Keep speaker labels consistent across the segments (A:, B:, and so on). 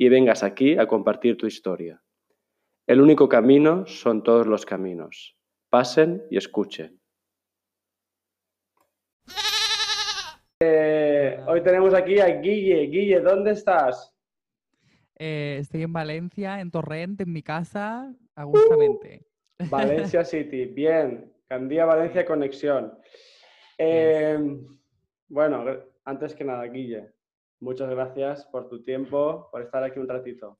A: y vengas aquí a compartir tu historia. El único camino son todos los caminos. Pasen y escuchen. Eh, hoy tenemos aquí a Guille. Guille, ¿dónde estás?
B: Eh, estoy en Valencia, en Torrent, en mi casa, agustamente.
A: Valencia City, bien. Candía Valencia Conexión. Em, bueno, antes que nada, Guille, muchas gracias por tu tiempo, por estar aquí un ratito.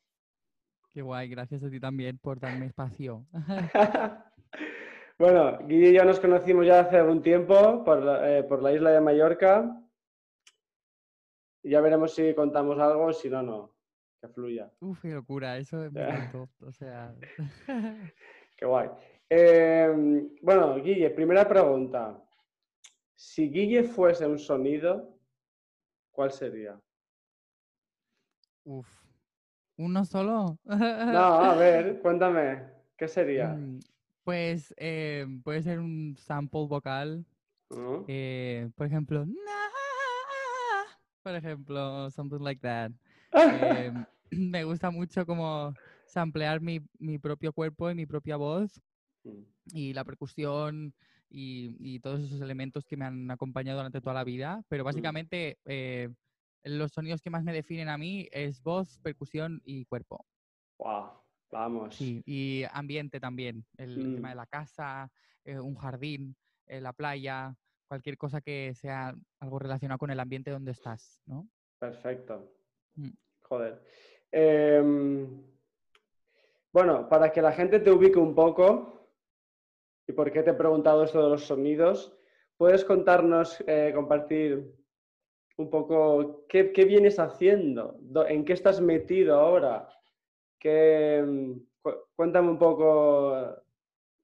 B: Qué guay, gracias a ti también por darme espacio.
A: bueno, Guille y yo nos conocimos ya hace algún tiempo por eh, por la isla de Mallorca ya veremos si contamos algo, si no, no. Que fluya.
B: Uf, qué locura, eso es muy O sea.
A: qué guay. Em, bueno, Guille, primera pregunta. Si Guille fuese un sonido, ¿cuál sería?
B: Uf. ¿Uno solo?
A: no, a ver, cuéntame. ¿Qué sería? Mm,
B: pues eh, puede ser un sample vocal. Eh, por ejemplo, por ejemplo, something like that. Em, me gusta mucho como samplear mi, mi, propio cuerpo y mi propia voz mm. y la percusión y, y, todos esos elementos que me han acompañado durante toda la vida. Pero mm. básicamente eh, los sonidos que más me definen a mí es voz, percusión y cuerpo.
A: Wow, vamos.
B: Sí, y ambiente también. El, tema
A: mm.
B: de la casa, eh, un jardín, eh, la playa, cualquier cosa que sea algo relacionado con el ambiente donde estás, ¿no?
A: Perfecto. Mm. Joder. Em, bueno, para que la gente te ubique un poco, y por qué te he preguntado esto de los sonidos, ¿puedes contarnos, eh, compartir un poco qué, vienes haciendo? ¿En qué estás metido ahora? Em, cuéntame un poco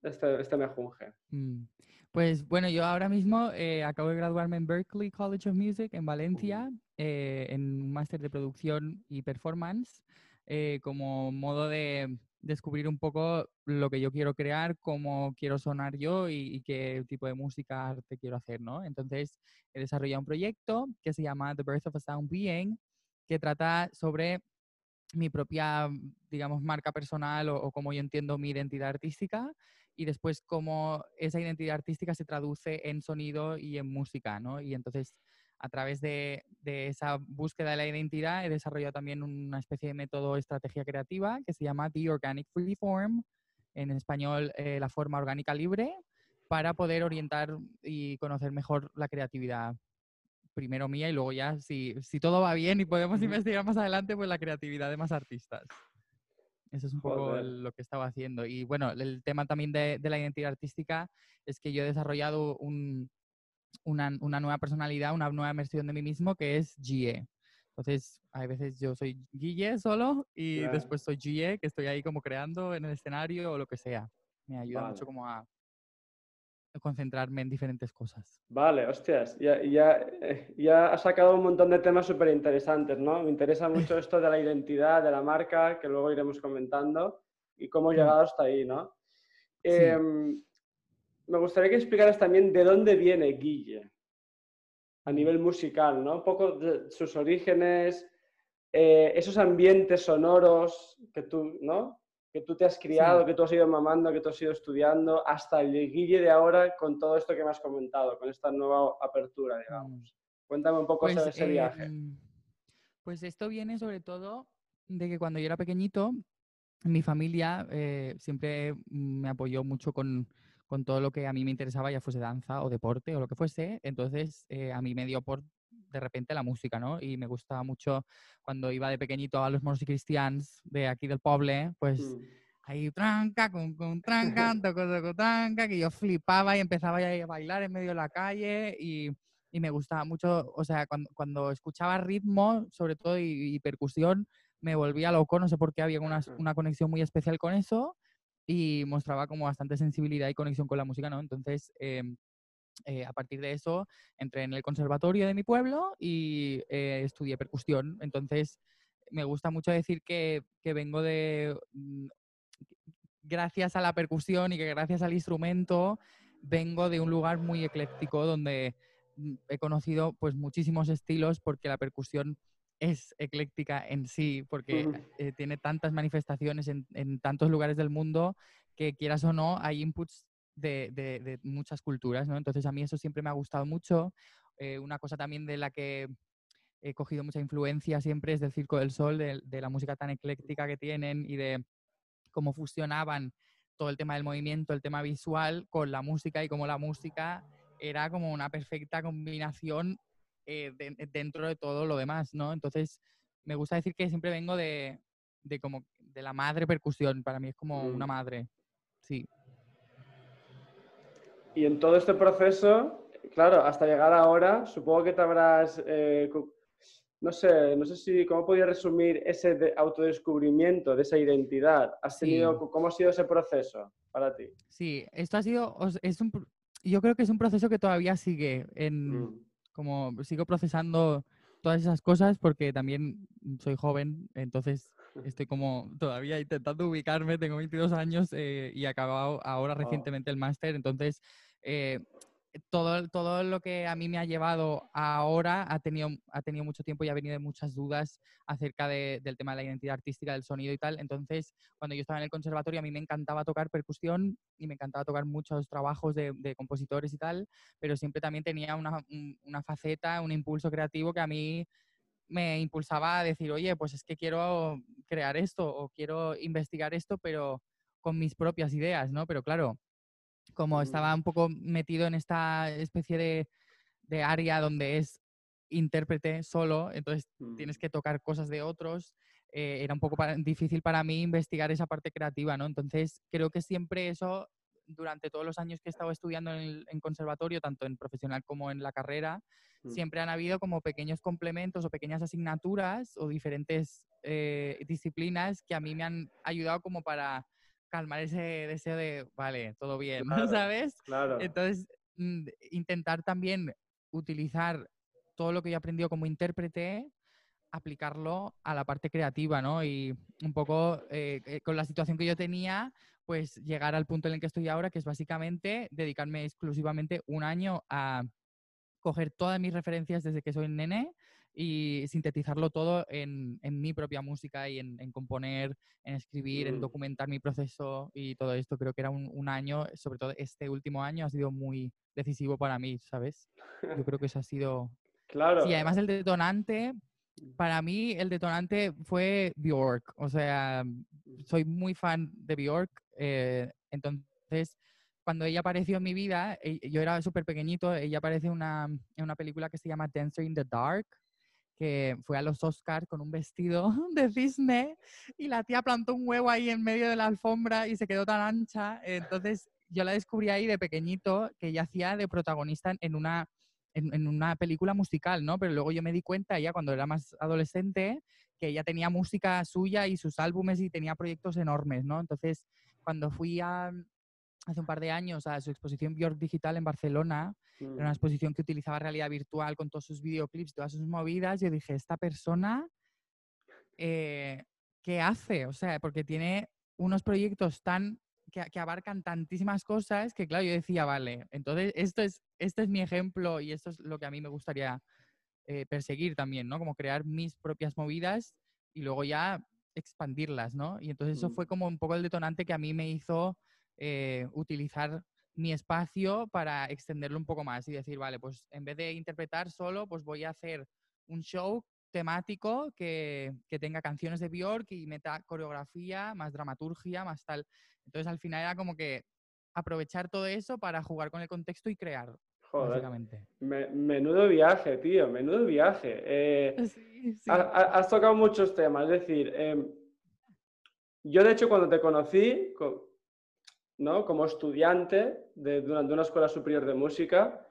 A: este, este mejunje.
B: Mm. Pues bueno, yo ahora mismo eh, acabo de graduarme en Berklee College of Music en Valencia, eh, en un máster de producción y performance, eh, como modo de descubrir un poco lo que yo quiero crear, cómo quiero sonar yo y, qué tipo de música arte quiero hacer, ¿no? Entonces he desarrollado un proyecto que se llama The Birth of a Sound Being, que trata sobre mi propia, digamos, marca personal o, o cómo yo entiendo mi identidad artística y después cómo esa identidad artística se traduce en sonido y en música, ¿no? Y entonces a través de, esa búsqueda de la identidad he desarrollado también una especie de método estrategia creativa que se llama The Organic Freeform, en español eh, la forma orgánica libre, para poder orientar y conocer mejor la creatividad primero mía y luego ya, si, si todo va bien y podemos investigar más adelante, pues la creatividad de más artistas. Eso es un poco lo que estaba haciendo. Y bueno, el tema también de, la identidad artística es que yo he desarrollado una, nueva personalidad, una nueva versión de mí mismo que es GE. Entonces, a veces yo soy Guille solo y después soy GE, que estoy ahí como creando en el escenario o lo que sea. Me ayuda mucho como a, concentrarme en diferentes cosas.
A: Vale, hostias, ya, ya, eh, ya has sacado un montón de temas súper interesantes, ¿no? Me interesa mucho esto de la identidad, de la marca, que luego iremos comentando, y cómo he llegado hasta ahí, ¿no? Em, me gustaría que explicaras también de dónde viene Guille a nivel musical, ¿no? Un poco de sus orígenes, eh, esos ambientes sonoros que tú, ¿no? que tú te has criado, que tú has ido mamando, que tú has ido estudiando, hasta el guille de ahora con todo esto que me has comentado, con esta nueva apertura, digamos. Mm. Cuéntame un poco sobre pues, ese viaje.
B: Em, pues esto viene sobre todo de que cuando yo era pequeñito, mi familia eh, siempre me apoyó mucho con, con, todo lo que a mí me interesaba, ya fuese danza o deporte o lo que fuese. Entonces, eh, a mí me dio por de repente la música, ¿no? Y me gustaba mucho cuando iba de pequeñito a los monos y cristians de aquí del pueblo, pues mm. ahí tranca, con, con tranca, toco, toco, tranca, que yo flipaba y empezaba a bailar en medio de la calle y, y me gustaba mucho, o sea, cuando, cuando escuchaba ritmo, sobre todo, y, percusión, me volvía loco, no sé por qué había una, una conexión muy especial con eso y mostraba como bastante sensibilidad y conexión con la música, ¿no? Entonces, em, eh, a partir de eso, entré en el conservatorio de mi pueblo y eh, estudié percusión. Entonces, me gusta mucho decir que, que vengo de, mm, gracias a la percusión y que gracias al instrumento, vengo de un lugar muy ecléctico donde mm, he conocido pues muchísimos estilos porque la percusión es ecléctica en sí, porque eh, tiene tantas manifestaciones en, en, tantos lugares del mundo que quieras o no, hay inputs de, de, muchas culturas, ¿no? Entonces a mí eso siempre me ha gustado mucho. Eh, una cosa también de la que he cogido mucha influencia siempre es del Circo del Sol, de, de la música tan ecléctica que tienen y de cómo fusionaban todo el tema del movimiento, el tema visual con la música y cómo la música era como una perfecta combinación eh, dentro de todo lo demás, ¿no? Entonces, me gusta decir que siempre vengo de, de como de la madre percusión, para mí es como una mm. madre, sí.
A: Y en todo este proceso, claro, hasta llegar ahora, supongo que te habrás eh, no sé, no sé si, ¿cómo podría resumir ese autodescubrimiento de esa identidad? ¿Has tenido, ¿Cómo ha sido ese proceso para ti?
B: Sí, esto ha sido, es un, yo creo que es un proceso que todavía sigue, en, mm. Como sigo procesando todas esas cosas porque también soy joven, entonces estoy como todavía intentando ubicarme, tengo 22 años eh, y acabado ahora recientemente el máster, entonces eh, todo, todo lo que a mí me ha llevado ahora ha tenido, ha tenido mucho tiempo y ha venido de muchas dudas acerca del tema de la identidad artística, del sonido y tal. Entonces, cuando yo estaba en el conservatorio, a mí me encantaba tocar percusión y me encantaba tocar muchos trabajos de, compositores y tal, pero siempre también tenía una, una faceta, un impulso creativo que a mí me impulsaba a decir, oye, pues es que quiero crear esto o quiero investigar esto, pero con mis propias ideas, ¿no? Pero claro, como estaba un poco metido en esta especie de, de área donde es intérprete solo, entonces tienes que tocar cosas de otros. Eh, era un poco difícil para mí investigar esa parte creativa, ¿no? Entonces creo que siempre eso, durante todos los años que he estado estudiando en, en conservatorio, tanto en profesional como en la carrera, mm. siempre han habido como pequeños complementos o pequeñas asignaturas o diferentes eh, disciplinas que a mí me han ayudado como para calmar ese deseo de, vale, todo bien, ¿sabes?
A: Claro.
B: Entonces, mm, intentar también utilizar todo lo que yo he aprendido como intérprete, aplicarlo a la parte creativa, ¿no? Y un poco eh, eh, con la situación que yo tenía, pues llegar al punto en el que estoy ahora, que es básicamente dedicarme exclusivamente un año a coger todas mis referencias desde que soy nene y sintetizarlo todo en, en mi propia música y en, en componer, en escribir, en mm. documentar mi proceso y todo esto. Creo que era un, un, año, sobre todo este último año, ha sido muy decisivo para mí, ¿sabes? Yo creo que eso ha sido...
A: Claro.
B: Sí, además el detonante, para mí el detonante fue Bjork. O sea, soy muy fan de Bjork. Eh, entonces, cuando ella apareció en mi vida, e, yo era súper pequeñito, ella aparece una, en una película que se llama Dancer in the Dark, que fue a los Oscars con un vestido de cisne y la tía plantó un huevo ahí en medio de la alfombra y se quedó tan ancha. Entonces yo la descubrí ahí de pequeñito que ella hacía de protagonista en una, en, una película musical, ¿no? Pero luego yo me di cuenta ya cuando era más adolescente que ella tenía música suya y sus álbumes y tenía proyectos enormes, ¿no? Entonces cuando fui a, hace un par de años a su exposición Björk Digital en Barcelona, era una mm. exposición que utilizaba realidad virtual con todos sus videoclips, todas sus movidas. Yo dije, esta persona, eh, ¿qué hace? O sea, porque tiene unos proyectos tan que, abarcan tantísimas cosas que, claro, yo decía, vale, entonces esto es, este es mi ejemplo y esto es lo que a mí me gustaría eh, perseguir también, ¿no? Como crear mis propias movidas y luego ya expandirlas, ¿no? Y entonces eso fue mm. como un poco el detonante que a mí me hizo eh, utilizar mi espacio para extenderlo un poco más y decir, vale, pues en vez de interpretar solo, pues voy a hacer un show temático que, que, tenga canciones de Bjork y meta coreografía, más dramaturgia, más tal. Entonces al final era como que aprovechar todo eso para jugar con el contexto y crear. Joder,
A: menudo viaje, tío, menudo viaje. Eh, has, tocado muchos temas, es decir, em, yo de hecho cuando te conocí, ¿no? como estudiante de, durante una escuela superior de música,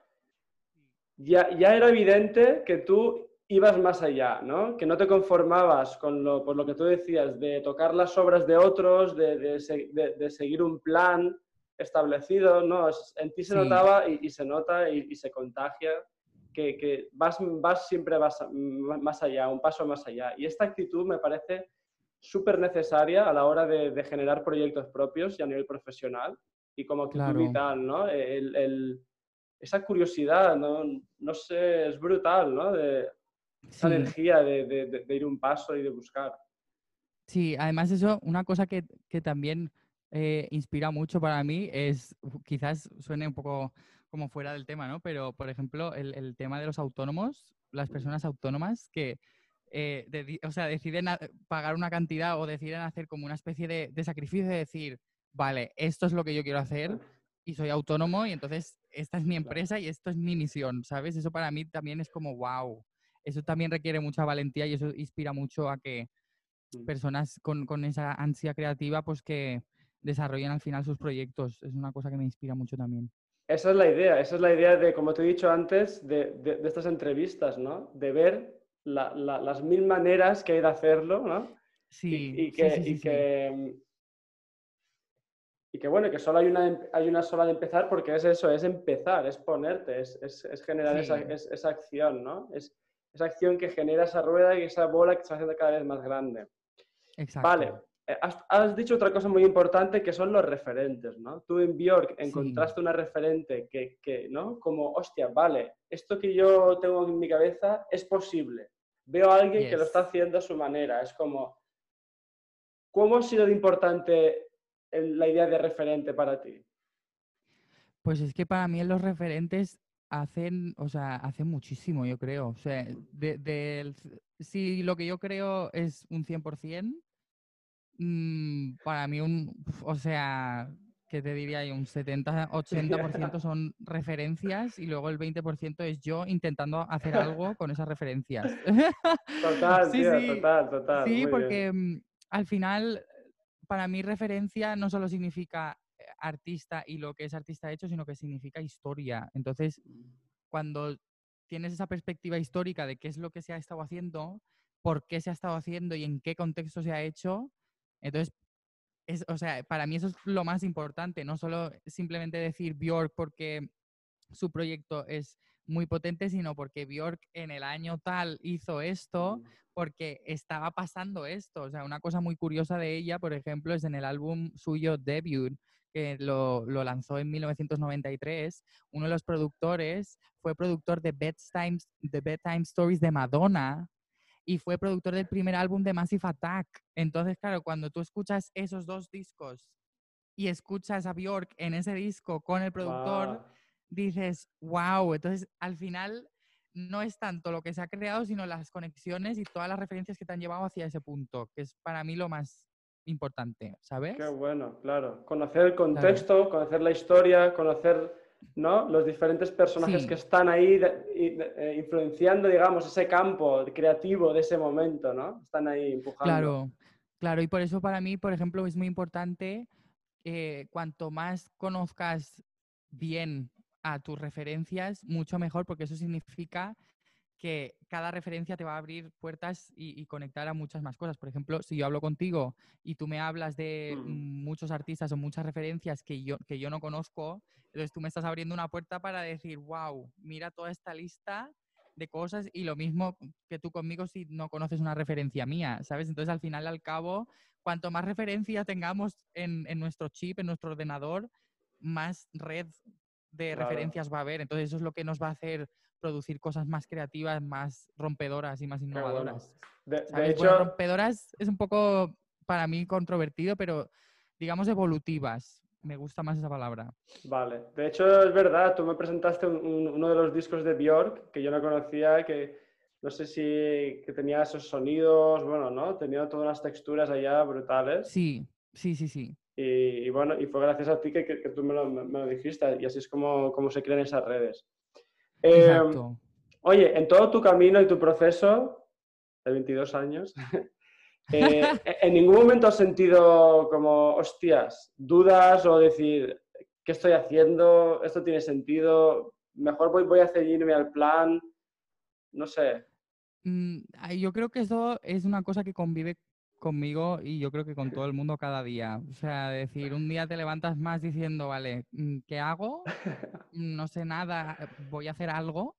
A: ya, ya era evidente que tú ibas más allá, ¿no? Que no te conformabas con lo, por lo que tú decías, de tocar las obras de otros, de, seguir un plan establecido, ¿no? En ti se notaba y, se nota y, se contagia que, vas, vas, siempre vas más allá, un paso más allá. Y esta actitud me parece súper necesaria a la hora de, generar proyectos propios y a nivel profesional y como actitud vital, ¿no? El, esa curiosidad, ¿no? no sé, es brutal, ¿no? De, esa energía de, ir un paso y de buscar.
B: Sí, además eso, una cosa que, también eh, inspira mucho para mí es, quizás suene un poco como fuera del tema, ¿no? Pero, por ejemplo, el, tema de los autónomos, las personas autónomas que, eh, o sea, deciden pagar una cantidad o deciden hacer como una especie de, de sacrificio de decir, vale, esto es lo que yo quiero hacer y soy autónomo y entonces esta es mi empresa y esto es mi misión, ¿sabes? Eso para mí también es como, wow, eso también requiere mucha valentía y eso inspira mucho a que mm. personas con, con, esa ansia creativa, pues que desarrollen al final sus proyectos. Es una cosa que me inspira mucho también.
A: Esa es la idea, esa es la idea de, como te he dicho antes, de, de, estas entrevistas, ¿no? De ver las mil maneras que hay de hacerlo, ¿no?
B: Sí.
A: Y, que, y que, y que, bueno, que solo hay una, hay una sola de empezar porque es eso, es empezar, es ponerte, es, es, es generar esa, esa, acción, ¿no? Es, esa acción que genera esa rueda y esa bola que se hace cada vez más grande.
B: Exacto.
A: Vale, eh, has, dicho otra cosa muy importante que son los referentes, ¿no? Tú en Bjork encontraste una referente que, que, ¿no? Como, hostia, vale, esto que yo tengo en mi cabeza es posible. Veo a alguien que lo está haciendo a su manera. Es como, ¿cómo ha sido de importante la idea de referente para ti?
B: Pues es que para mí los referentes hacen, o sea, hacen muchísimo, yo creo. O sea, de, si lo que yo creo es un 100%, mmm, para mí un, o sea, ¿qué te diría yo? Un 70-80% son referencias y luego el 20% es yo intentando hacer algo con esas referencias.
A: Total, sí, total, total.
B: Sí, porque mm, al final, para mí referencia no solo significa artista y lo que es artista hecho, sino que significa historia. Entonces, cuando tienes esa perspectiva histórica de qué es lo que se ha estado haciendo, por qué se ha estado haciendo y en qué contexto se ha hecho, entonces, es, o sea, para mí eso es lo más importante, no solo simplemente decir Bjork porque su proyecto es muy potente, sino porque Bjork en el año tal hizo esto, porque estaba pasando esto. O sea, una cosa muy curiosa de ella, por ejemplo, es en el álbum suyo debut, que lo, lanzó en 1993, uno de los productores fue productor de Bedtime, de Bedtime Stories de Madonna y fue productor del primer álbum de Massive Attack. Entonces, claro, cuando tú escuchas esos dos discos y escuchas a Bjork en ese disco con el productor, dices, wow, entonces al final no es tanto lo que se ha creado, sino las conexiones y todas las referencias que te han llevado hacia ese punto, que es para mí lo más importante, ¿sabes?
A: Qué bueno, claro. Conocer el contexto, conocer la historia, conocer ¿no? los diferentes personajes que están ahí eh, influenciando, digamos, ese campo creativo de ese momento, ¿no? Están ahí empujando.
B: Claro, claro. Y por eso para mí, por ejemplo, es muy importante eh, cuanto más conozcas bien a tus referencias, mucho mejor, porque eso significa que cada referencia te va a abrir puertas y, conectar a muchas más cosas. Por ejemplo, si yo hablo contigo y tú me hablas de
A: mm.
B: muchos artistas o muchas referencias que yo, que yo no conozco, entonces tú me estás abriendo una puerta para decir, wow, mira toda esta lista de cosas y lo mismo que tú conmigo si no conoces una referencia mía, ¿sabes? Entonces al final al cabo, cuanto más referencia tengamos en, en nuestro chip, en nuestro ordenador, más red de referencias va a haber. Entonces eso es lo que nos va a hacer producir cosas más creativas, más rompedoras y más innovadoras.
A: De, hecho,
B: rompedoras es un poco para mí controvertido, pero digamos evolutivas. Me gusta más esa palabra.
A: Vale. De hecho, es verdad, tú me presentaste uno de los discos de Björk que yo no conocía, que no sé si que tenía esos sonidos, bueno, ¿no? Tenía todas las texturas allá brutales.
B: Sí, sí, sí, sí.
A: Y, bueno, y fue gracias a ti que, que, tú me lo, me lo, dijiste, y así es como, como se crean esas redes.
B: Em,
A: oye, en todo tu camino y tu proceso de 22 años, eh, ¿en ningún momento has sentido como, hostias, dudas o decir, ¿qué estoy haciendo? ¿Esto tiene sentido? Mejor voy, voy a ceñirme al plan. No sé.
B: Mm, yo creo que eso es una cosa que convive conmigo y yo creo que con todo el mundo cada día. O sea, decir, un día te levantas más diciendo, vale, mm, ¿qué hago? No sé nada, voy a hacer algo.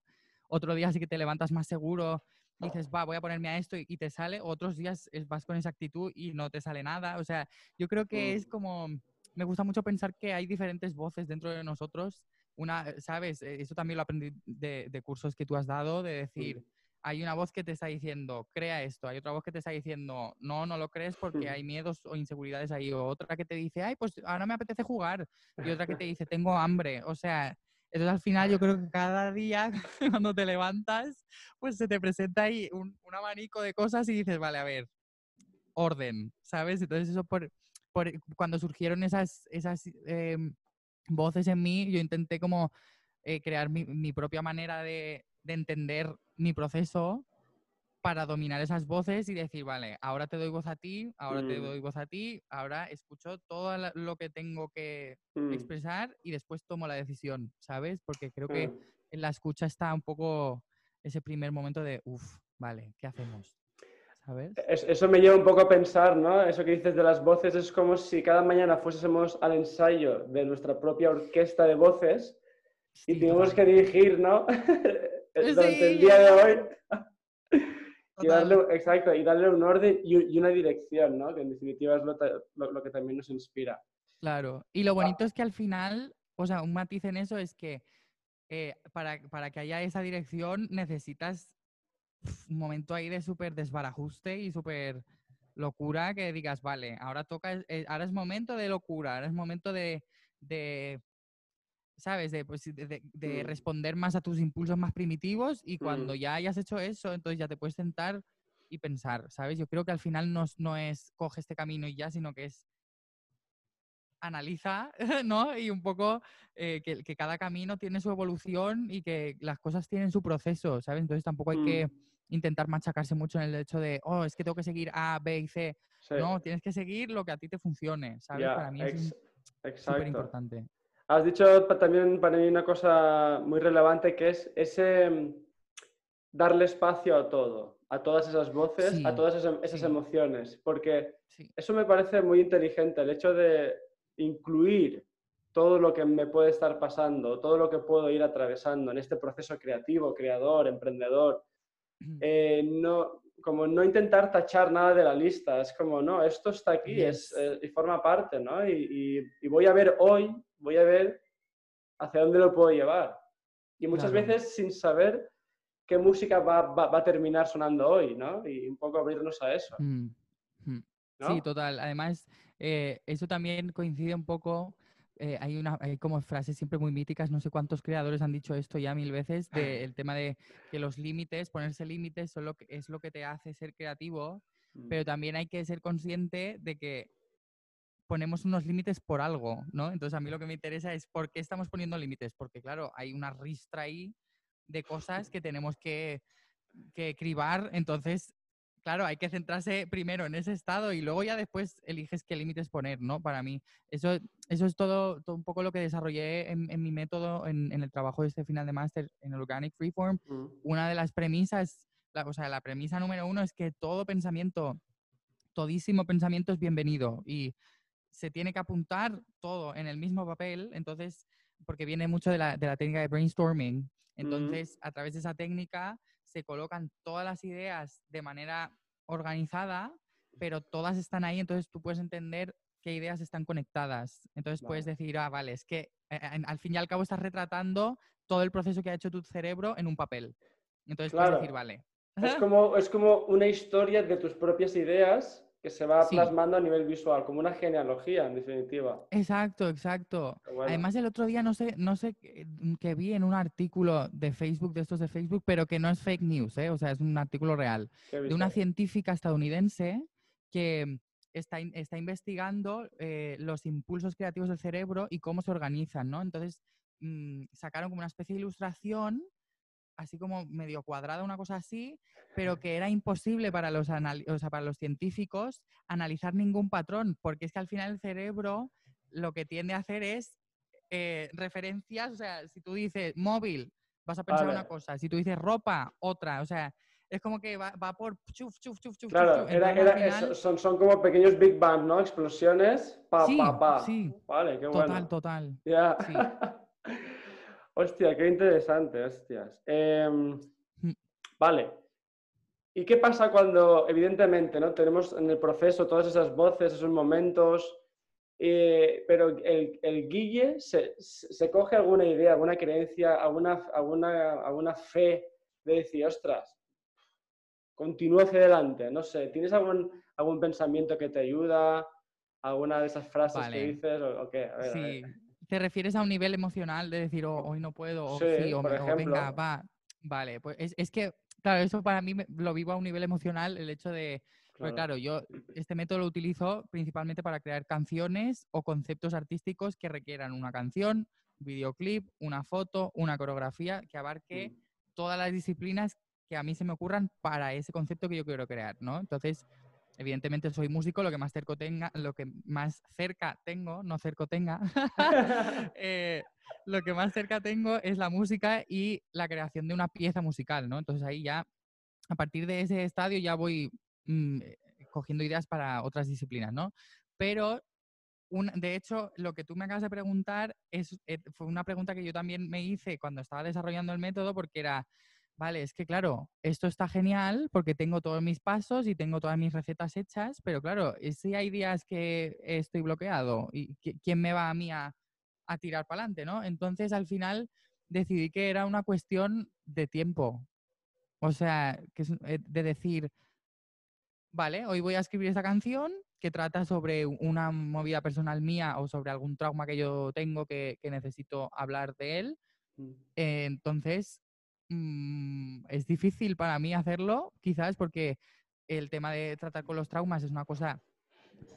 B: Otro día sí que te levantas más seguro dices, va, voy a ponerme a esto y, te sale. Otros días vas con esa actitud y no te sale nada. O sea, yo creo que es mm. como, me gusta mucho pensar que hay diferentes voces dentro de nosotros. Una, ¿sabes? Eso también lo aprendí de, de cursos que tú has dado, de decir hay una voz que te está diciendo, crea esto, hay otra voz que te está diciendo, no, no lo crees porque hay miedos o inseguridades ahí, o otra que te dice, ay, pues ahora me apetece jugar, y otra que te dice, tengo hambre, o sea, entonces al final yo creo que cada día cuando te levantas, pues se te presenta ahí un, abanico de cosas y dices, vale, a ver, orden, ¿sabes? Entonces eso por, por cuando surgieron esas, esas em, voces en mí, yo intenté como eh, crear mi, mi propia manera de, de entender mi proceso para dominar esas voces y decir, vale, ahora te doy voz a ti, ahora te mm. doy voz a ti, ahora escucho todo lo que tengo que mm. expresar y después tomo la decisión, ¿sabes? Porque creo que mm. en la escucha está un poco ese primer momento de, uff, vale, ¿qué hacemos? ¿Sabes?
A: Eso me lleva un poco a pensar, ¿no? Eso que dices de las voces es como si cada mañana fuésemos al ensayo de nuestra propia orquesta de voces y tenemos que dirigir, ¿no? durante el día de hoy. y darle, exacto, y darle un orden y, una dirección, ¿no? Que en definitiva es lo, que también nos inspira.
B: Claro, y lo bonito es que al final, o sea, un matiz en eso es que eh, para, para, que haya esa dirección necesitas un momento ahí de súper desbarajuste y súper locura que digas, vale, ahora toca, eh, ahora es momento de locura, ahora es momento de, de ¿sabes? De, pues, de, de, mm. responder más a tus impulsos más primitivos y cuando mm. ya hayas hecho eso, entonces ya te puedes sentar y pensar, ¿sabes? Yo creo que al final no, no es coge este camino y ya, sino que es analiza, ¿no? Y un poco eh, que, que, cada camino tiene su evolución y que las cosas tienen su proceso, ¿sabes? Entonces tampoco hay que mm. intentar machacarse mucho en el hecho de, oh, es que tengo que seguir A, B y C. No, tienes que seguir lo que a ti te funcione, ¿sabes? Para mí es súper importante.
A: Has dicho también para mí una cosa muy relevante que es ese mm, darle espacio a todo, a todas esas voces, a todas esas, emociones, porque eso me parece muy inteligente, el hecho de incluir todo lo que me puede estar pasando, todo lo que puedo ir atravesando en este proceso creativo, creador, emprendedor. Eh, no, como no intentar tachar nada de la lista, es como, no, esto está aquí es, eh, y forma parte, ¿no? y, voy a ver hoy voy a ver hacia dónde lo puedo llevar. Y muchas veces sin saber qué música va, a terminar sonando hoy, ¿no? Y un poco abrirnos a eso. Mm,
B: mm. Sí, total. Además, eh, eso también coincide un poco. Eh, hay, una, hay como frases siempre muy míticas, no sé cuántos creadores han dicho esto ya mil veces, del tema de que los límites, ponerse límites, son lo que, es lo que te hace ser creativo, mm. pero también hay que ser consciente de que ponemos unos límites por algo, ¿no? Entonces a mí lo que me interesa es por qué estamos poniendo límites, porque claro, hay una ristra ahí de cosas que tenemos que, que cribar, entonces, claro, hay que centrarse primero en ese estado y luego ya después eliges qué límites poner, ¿no? Para mí, eso, eso es todo, todo un poco lo que desarrollé en, mi método, en, el trabajo de este final de máster en el Organic Freeform. Mm. Una de las premisas, la, o sea, la premisa número uno es que todo pensamiento, todísimo pensamiento es bienvenido y se tiene que apuntar todo en el mismo papel, entonces, porque viene mucho de la, de la técnica de brainstorming. Entonces, a través de esa técnica se colocan todas las ideas de manera organizada, pero todas están ahí, entonces tú puedes entender qué ideas están conectadas. Entonces puedes decir, ah, vale, es que eh, al fin y al cabo estás retratando todo el proceso que ha hecho tu cerebro en un papel. Entonces puedes decir, vale.
A: Es como, es como una historia de tus propias ideas que se va plasmando a nivel visual, como una genealogía, en definitiva.
B: Exacto, exacto. Además, el otro día, no sé, no sé, mm, que vi en un artículo de Facebook, de estos de Facebook, pero que no es fake news, ¿eh? o sea, es un artículo real, de una científica estadounidense que está, está investigando eh, los impulsos creativos del cerebro y cómo se organizan, ¿no? Entonces, mm, sacaron como una especie de ilustración así como medio cuadrada, una cosa así, pero que era imposible para los, o sea, para los científicos analizar ningún patrón, porque es que al final el cerebro lo que tiende a hacer es eh, referencias, o sea, si tú dices móvil, vas a pensar una cosa, si tú dices ropa, otra, o sea, es como que va, va por chuf, chuf, chuf, chuf.
A: Claro,
B: chuf.
A: era,
B: Entonces, al
A: era-
B: final-
A: es- son, son como pequeños Big Bang, ¿no? Explosiones, pa,
B: Sí,
A: pa, pa.
B: sí.
A: Vale, qué
B: total,
A: bueno.
B: total.
A: Ya.
B: Sí.
A: Hostia, qué interesante, hostias. Em,
B: Mm.
A: vale. ¿Y qué pasa cuando, evidentemente, ¿no? Tenemos en el proceso todas esas voces, esos momentos, eh, pero el, el Guille se, coge alguna idea, alguna creencia, alguna, alguna, alguna fe de decir, ostras, continúo hacia adelante, no sé, ¿tienes algún, algún pensamiento que te ayuda? ¿Alguna de esas frases que dices? ¿O, o qué? A ver, a ver.
B: ¿Te refieres a un nivel emocional de decir, "Oh, hoy no puedo, o
A: Sí,
B: o,
A: por
B: me- o venga,
A: ejemplo.
B: va? Vale, pues es, es que, claro, eso para mí me- lo vivo a un nivel emocional, el hecho de, pues
A: Claro.
B: claro, yo este método lo utilizo principalmente para crear canciones o conceptos artísticos que requieran una canción, videoclip, una foto, una coreografía que abarque
A: Mm.
B: todas las disciplinas que a mí se me ocurran para ese concepto que yo quiero crear, ¿no? Entonces, evidentemente soy músico, lo que más cerca tenga, lo que más cerca tengo, no cerco tenga, eh, lo que más cerca tengo es la música y la creación de una pieza musical, ¿no? Entonces ahí ya, a partir de ese estadio ya voy mm, eh, cogiendo ideas para otras disciplinas, ¿no? Pero un- de hecho, lo que tú me acabas de preguntar es, eh, fue una pregunta que yo también me hice cuando estaba desarrollando el método, porque era, vale, es que claro, esto está genial porque tengo todos mis pasos y tengo todas mis recetas hechas, pero claro, ¿y si hay días que estoy bloqueado y qui- quién me va a mí a, a tirar para adelante, ¿no? Entonces, al final, decidí que era una cuestión de tiempo. O sea, que es eh, de decir, vale, hoy voy a escribir esta canción que trata sobre una movida personal mía o sobre algún trauma que yo tengo que, que necesito hablar de él.
A: Mm.
B: Eh, entonces, mm, es difícil para mí hacerlo, quizás porque el tema de tratar con los traumas es una cosa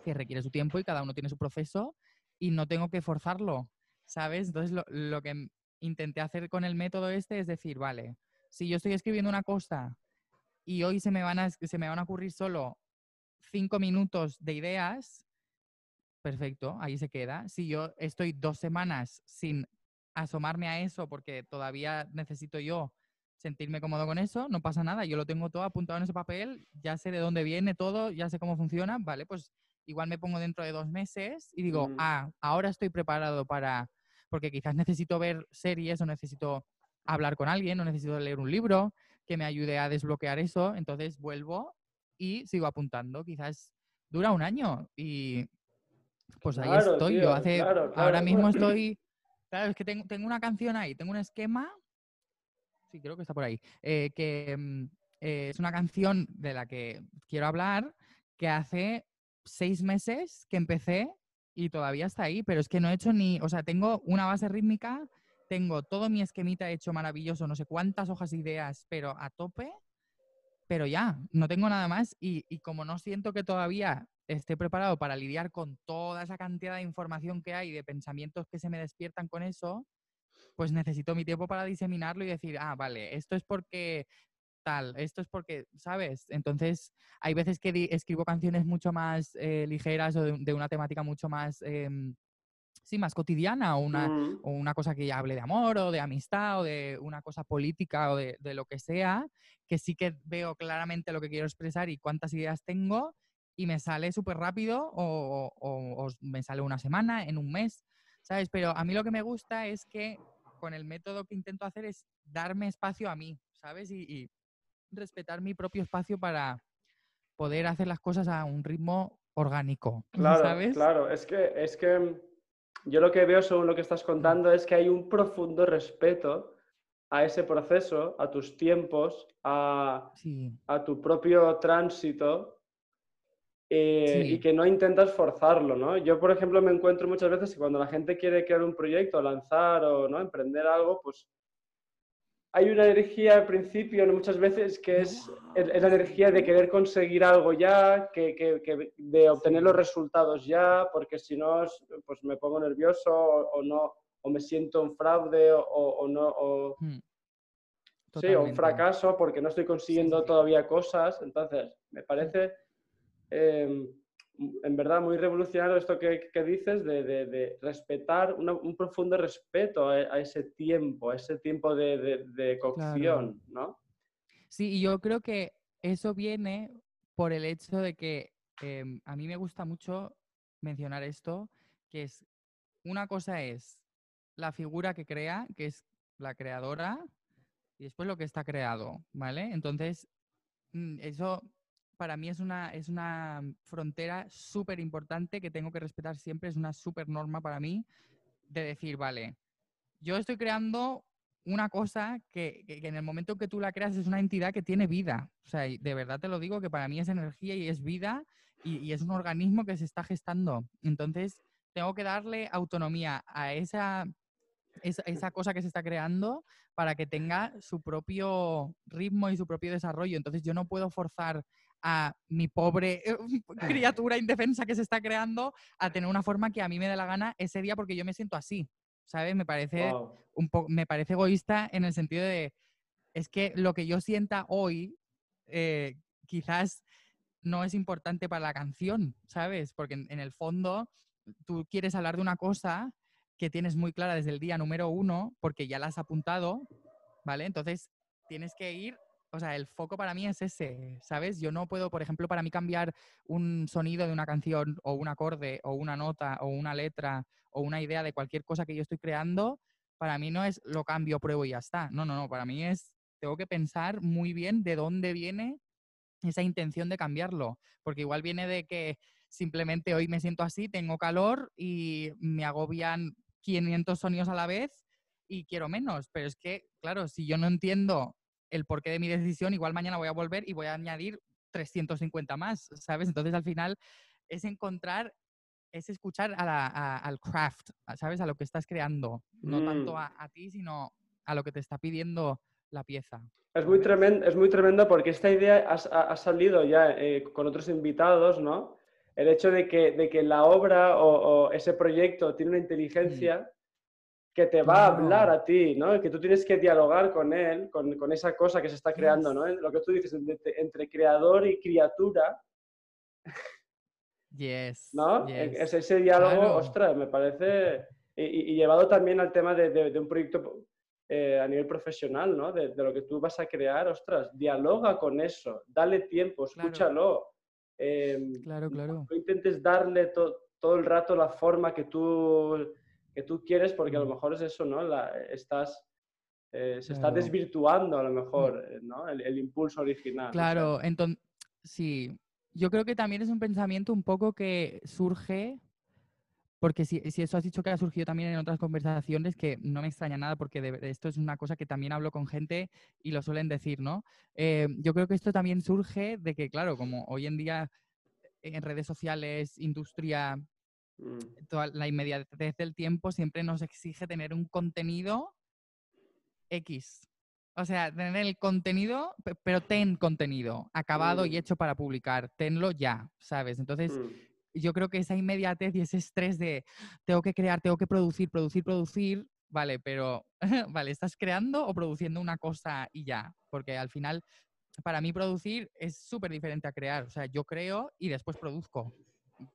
B: que requiere su tiempo y cada uno tiene su proceso y no tengo que forzarlo, ¿sabes? Entonces, lo, lo que intenté hacer con el método este es decir, vale, si yo estoy escribiendo una cosa y hoy se me van a, se me van a ocurrir solo cinco minutos de ideas, perfecto, ahí se queda. Si yo estoy dos semanas sin asomarme a eso porque todavía necesito yo sentirme cómodo con eso, no pasa nada, yo lo tengo todo apuntado en ese papel, ya sé de dónde viene todo, ya sé cómo funciona, vale, pues igual me pongo dentro de dos meses y digo,
A: Mm.
B: ah, ahora estoy preparado para, porque quizás necesito ver series o necesito hablar con alguien o necesito leer un libro que me ayude a desbloquear eso, entonces vuelvo y sigo apuntando, quizás dura un año y pues ahí
A: Claro,
B: estoy,
A: tío,
B: yo hace,
A: claro,
B: ahora mismo estoy, claro, es que tengo, tengo una canción ahí, tengo un esquema, sí, creo que está por ahí, eh, que mm, eh, es una canción de la que quiero hablar, que hace seis meses que empecé y todavía está ahí, pero es que no he hecho ni, o sea, tengo una base rítmica, tengo todo mi esquemita hecho maravilloso, no sé cuántas hojas de ideas, pero a tope, pero ya, no tengo nada más y, y como no siento que todavía esté preparado para lidiar con toda esa cantidad de información que hay, de pensamientos que se me despiertan con eso, pues necesito mi tiempo para diseminarlo y decir, ah, vale, esto es porque tal, esto es porque, ¿sabes? Entonces, hay veces que escribo canciones mucho más eh, ligeras o de, de una temática mucho más, em, sí, más cotidiana o una,
A: Mm.
B: o una cosa que hable de amor o de amistad o de una cosa política o de, de lo que sea, que sí que veo claramente lo que quiero expresar y cuántas ideas tengo y me sale súper rápido o, o- o me sale una semana, en un mes, ¿sabes? Pero a mí lo que me gusta es que con el método que intento hacer es darme espacio a mí, ¿sabes? Y, y respetar mi propio espacio para poder hacer las cosas a un ritmo orgánico,
A: Claro,
B: ¿sabes?
A: claro. Es que, es que yo lo que veo según lo que estás contando es que hay un profundo respeto a ese proceso, a tus tiempos, a,
B: Sí,
A: a tu propio tránsito eh,
B: Sí.
A: y que no intentas forzarlo, ¿no? Yo, por ejemplo, me encuentro muchas veces que cuando la gente quiere crear un proyecto, lanzar o ¿no? emprender algo, pues hay una energía al principio, ¿no? muchas veces, que es, es es la energía de querer conseguir algo ya, que, que- que- de obtener los resultados ya, porque si no, es- pues me pongo nervioso o, o no, o me siento un fraude o, o no, o,
B: mm,
A: sí, o un fracaso porque no estoy consiguiendo
B: sí.
A: todavía cosas. Entonces, me parece eh, en verdad muy revolucionario esto que, que dices de, de- de respetar, una- un profundo respeto a, a ese tiempo, a ese tiempo de, de- de cocción, ¿no?
B: Sí, y yo creo que eso viene por el hecho de que em, a mí me gusta mucho mencionar esto, que es, una cosa es la figura que crea, que es la creadora, y después lo que está creado, ¿vale? Entonces, mm, eso para mí es una, es una frontera súper importante que tengo que respetar siempre, es una súper norma para mí de decir, vale, yo estoy creando una cosa que, en el momento que tú la creas es una entidad que tiene vida. O sea, de verdad te lo digo que para mí es energía y es vida y, es un organismo que se está gestando. Entonces, tengo que darle autonomía a esa, esa, cosa que se está creando para que tenga su propio ritmo y su propio desarrollo. Entonces, yo no puedo forzar a mi pobre eh, criatura indefensa que se está creando a tener una forma que a mí me dé la gana ese día porque yo me siento así. ¿sabes? Me parece, un me parece egoísta en el sentido de, es que lo que yo sienta hoy eh, quizás no es importante para la canción, ¿sabes? Porque en, el fondo tú quieres hablar de una cosa que tienes muy clara desde el día número uno, porque ya la has apuntado, ¿vale? Entonces tienes que ir o sea, el foco para mí es ese, ¿sabes? Yo no puedo, por ejemplo, para mí cambiar un sonido de una canción o un acorde o una nota o una letra o una idea de cualquier cosa que yo estoy creando, para mí no es lo cambio, pruebo y ya está. No, no, no, para mí es, tengo que pensar muy bien de dónde viene esa intención de cambiarlo, porque igual viene de que simplemente hoy me siento así, tengo calor y me agobian 500 sonidos a la vez y quiero menos, pero es que, claro, si yo no entiendo el porqué de mi decisión, igual mañana voy a volver y voy a añadir 350 más, ¿sabes? Entonces al final es encontrar es escuchar al craft, ¿sabes? A lo que estás creando. No tanto mm. a, ti, sino a lo que te está pidiendo la pieza.
A: Es muy, tremendo, es muy tremendo porque esta idea ha, salido ya eh, con otros invitados, ¿no? El hecho de que, de que la obra o, ese proyecto tiene una mm. inteligencia que te va a hablar a ti, ¿no? Que tú tienes que dialogar con él, con, esa cosa que se está creando, ¿no? Lo que tú dices, entre creador y criatura,
B: Yes.
A: ¿No? Es ese diálogo, ostras, me parece. Y, llevado también al tema de, un proyecto eh, a nivel profesional, ¿no? De, lo que tú vas a crear, ostras, dialoga con eso, dale tiempo, escúchalo.
B: Em, claro, claro.
A: No intentes darle todo el rato la forma que tú, que tú quieres, porque a lo mejor es eso, ¿no? La, estás. Eh, se está desvirtuando a lo mejor, eh, ¿no? El, impulso original.
B: Claro, entonces, sí, yo creo que también es un pensamiento un poco que surge, porque si, eso has dicho que ha surgido también en otras conversaciones, que no me extraña nada, porque de, esto es una cosa que también hablo con gente y lo suelen decir, ¿no? Eh, yo creo que esto también surge de que, claro, como hoy en día en redes sociales, industria, mm. toda la inmediatez del tiempo siempre nos exige tener un contenido X, o sea, tener el contenido, pero ten contenido acabado y mm. hecho para publicar. Tenlo ya, ¿sabes? Entonces, mm. yo creo que esa inmediatez y ese estrés de tengo que crear, tengo que producir, producir, producir, vale, pero, vale, ¿estás creando o produciendo una cosa y ya? Porque al final, para mí producir es súper diferente a crear. O sea, yo creo y después produzco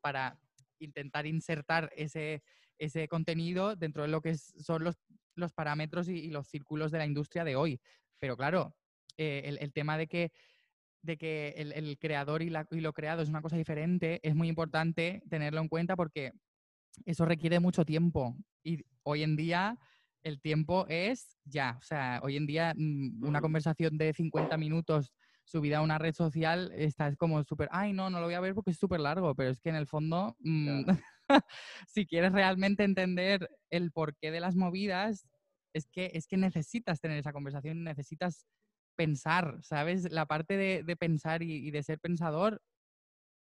B: para intentar insertar ese, ese contenido dentro de lo que son los los parámetros y, los círculos de la industria de hoy. Pero claro, eh, el, tema de que, de que el, creador y, lo creado es una cosa diferente es muy importante tenerlo en cuenta porque eso requiere mucho tiempo. Y hoy en día el tiempo es ya. O sea, hoy en día mm, una conversación de 50 minutos subida a una red social está como súper, ay, no, no lo voy a ver porque es súper largo, pero es que en el fondo... Mm, si quieres realmente entender el porqué de las movidas, es que, es que necesitas tener esa conversación, necesitas pensar, ¿sabes? La parte de, pensar y, de ser pensador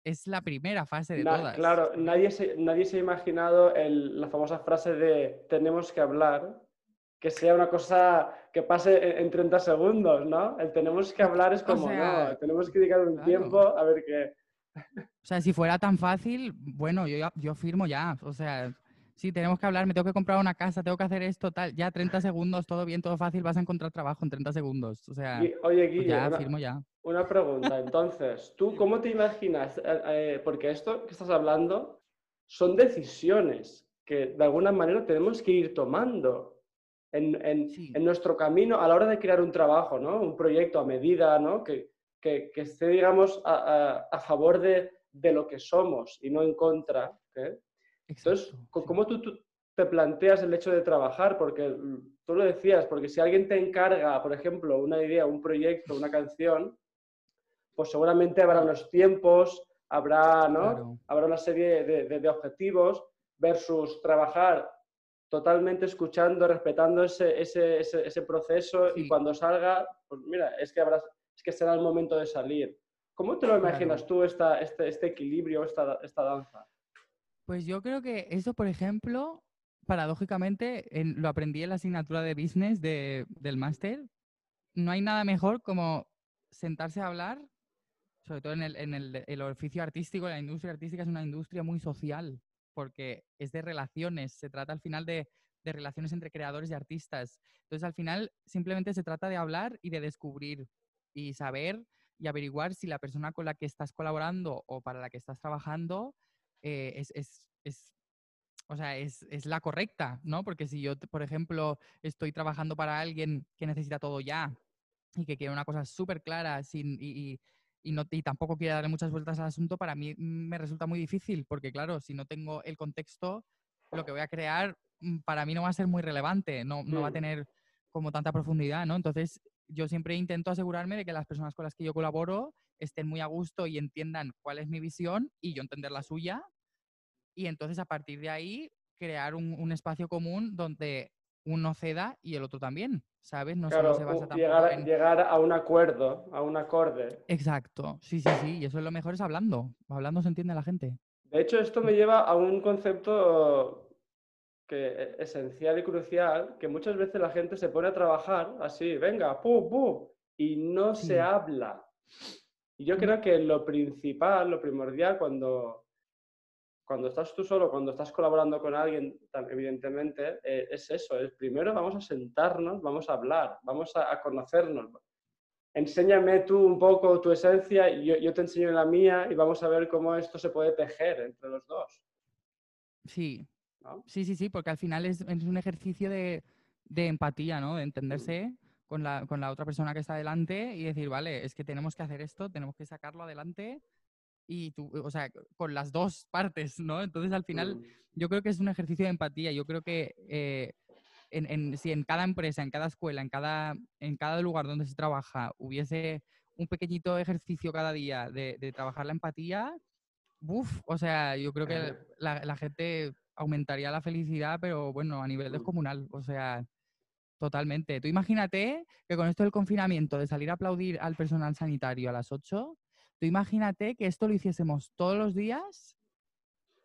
B: es la primera fase de todas.
A: Claro, nadie se, nadie se ha imaginado la famosa frase de tenemos que hablar, que sea una cosa que pase en, 30 segundos, ¿no? El tenemos que hablar es como, no, tenemos que dedicar un tiempo a ver qué.
B: O sea, si fuera tan fácil, bueno, yo, yo firmo ya. O sea, sí, tenemos que hablar, me tengo que comprar una casa, tengo que hacer esto, tal. Ya 30 segundos, todo bien, todo fácil, vas a encontrar trabajo en 30 segundos. O sea,
A: oye, pues Guille,
B: ya, firmo ya.
A: Una pregunta, entonces, ¿tú cómo te imaginas? Eh, eh, porque esto que estás hablando son decisiones que de alguna manera tenemos que ir tomando. En, nuestro camino a la hora de crear un trabajo, ¿no? Un proyecto a medida, ¿no? Que, que, esté, digamos, a, favor de, de, lo que somos y no en contra. ¿eh? Entonces, ¿cómo tú, te planteas el hecho de trabajar? Porque tú lo decías, porque si alguien te encarga, por ejemplo, una idea, un proyecto, una canción, pues seguramente habrá unos tiempos, habrá, ¿no? habrá una serie de, de, objetivos versus trabajar totalmente escuchando, respetando ese, ese, ese, proceso y cuando salga, pues mira, es que, habrá, es que será el momento de salir. ¿Cómo te lo imaginas tú esta, este, este equilibrio, esta, esta danza?
B: Pues yo creo que eso, por ejemplo, paradójicamente, lo aprendí en la asignatura de business del máster. No hay nada mejor como sentarse a hablar, sobre todo en, el, oficio artístico, la industria artística es una industria muy social, porque es de relaciones, se trata al final de, de relaciones entre creadores y artistas. Entonces, al final, simplemente se trata de hablar y de descubrir y saber y averiguar si la persona con la que estás colaborando o para la que estás trabajando eh, es, es, es, o sea, es, es, la correcta, ¿no? Porque si yo, por ejemplo, estoy trabajando para alguien que necesita todo ya y que quiere una cosa súper clara sin, y, y, no, y tampoco quiere darle muchas vueltas al asunto, para mí me resulta muy difícil, porque claro, si no tengo el contexto, lo que voy a crear mm, para mí no va a ser muy relevante, no, no va a mm. tener como tanta profundidad, ¿no? Entonces, yo siempre intento asegurarme de que las personas con las que yo colaboro estén muy a gusto y entiendan cuál es mi visión y yo entender la suya. Y entonces a partir de ahí crear un, espacio común donde uno ceda y el otro también, ¿sabes?
A: No solo se basa llegar, llegar a un acuerdo, a un acorde.
B: Exacto, sí, sí, sí, y eso es lo mejor es hablando, hablando se entiende la gente.
A: De hecho, esto me lleva a un concepto que es esencial y crucial, que muchas veces la gente se pone a trabajar así, venga, pu, pu, y no se habla. Y yo creo que lo principal, lo primordial cuando, cuando estás tú solo, cuando estás colaborando con alguien, evidentemente, eh, es eso. Es primero vamos a sentarnos, vamos a hablar, vamos a, conocernos. Enséñame tú un poco tu esencia y yo, te enseño la mía y vamos a ver cómo esto se puede tejer entre los dos.
B: Sí, sí, sí, sí, porque al final es, un ejercicio de, de, empatía, ¿no? De entenderse con la, con la otra persona que está delante y decir, vale, es que tenemos que hacer esto, tenemos que sacarlo adelante y tú, o sea, con las dos partes, ¿no? Entonces al final mm. yo creo que es un ejercicio de empatía, yo creo que eh, en, en, si en cada empresa, en cada escuela, en cada, en cada lugar donde se trabaja hubiese un pequeñito ejercicio cada día de, de trabajar la empatía, ¡buf! O sea, yo creo que la, la, gente aumentaría la felicidad, pero bueno, a nivel mm. descomunal, o sea, Totalmente. Tú imagínate que con esto del confinamiento, de salir a aplaudir al personal sanitario a las 8, tú imagínate que esto lo hiciésemos todos los días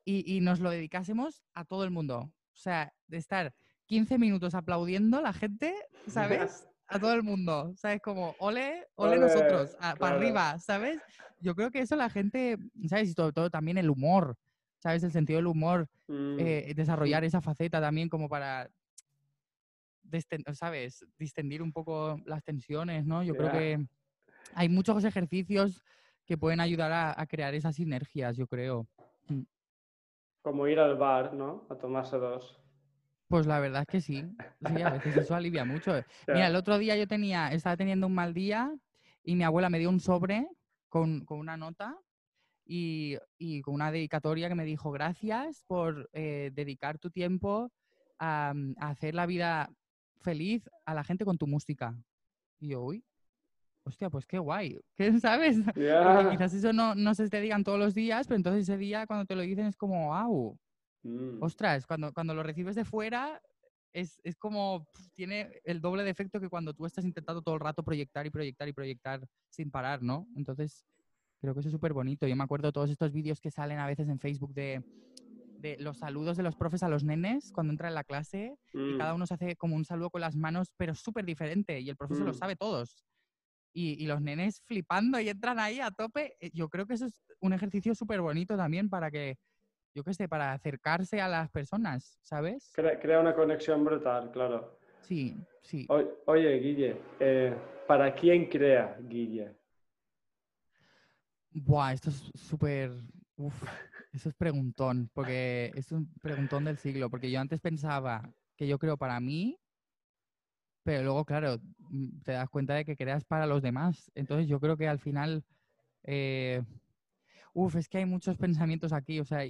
B: y, nos lo dedicásemos a todo el mundo. O sea, de estar 15 minutos aplaudiendo a la gente, ¿sabes? A todo el mundo. ¿Sabes? Como, ole, ole, nosotros, para arriba, ¿sabes? Yo creo que eso la gente, ¿sabes? Y todo, todo también el humor, ¿sabes? El sentido del humor, mm, eh, desarrollar esa faceta también como para ¿sabes? Distendir un poco las tensiones, ¿no? Yo creo que hay muchos ejercicios que pueden ayudar a, crear esas sinergias, yo creo. Mm.
A: Como ir al bar, ¿no? A tomarse dos.
B: Pues la verdad es que sí. Sí, a veces eso alivia mucho. Mira, el otro día yo tenía, estaba teniendo un mal día y mi abuela me dio un sobre con, una nota y, con una dedicatoria que me dijo gracias por eh, dedicar tu tiempo a, hacer la vida feliz a la gente con tu música. Y yo, uy, hostia, pues qué guay. ¿Qué sabes? quizás eso no, no se te digan todos los días, pero entonces ese día cuando te lo dicen es como, wow. Mm. Ostras, cuando, cuando lo recibes de fuera es, es como, tiene el doble de efecto que cuando tú estás intentando todo el rato proyectar y proyectar y proyectar sin parar, ¿no? Entonces, creo que eso es súper bonito. Yo me acuerdo todos estos vídeos que salen a veces en Facebook de de los saludos de los profes a los nenes cuando entra en la clase y mm. cada uno se hace como un saludo con las manos, pero súper diferente y el profesor lo mm. sabe todos. Y, los nenes flipando y entran ahí a tope. Eh, yo creo que eso es un ejercicio súper bonito también para que, yo qué sé, para acercarse a las personas, ¿sabes?
A: Crea, una conexión brutal, claro.
B: Sí, sí.
A: oye, Guille, eh, ¿para quién crea Guille?
B: Buah, esto es súper... Eso es preguntón, porque es un preguntón del siglo, porque yo antes pensaba que yo creo para mí, pero luego, claro, mm, te das cuenta de que creas para los demás. Entonces yo creo que al final, eh, uf, es que hay muchos pensamientos aquí, o sea,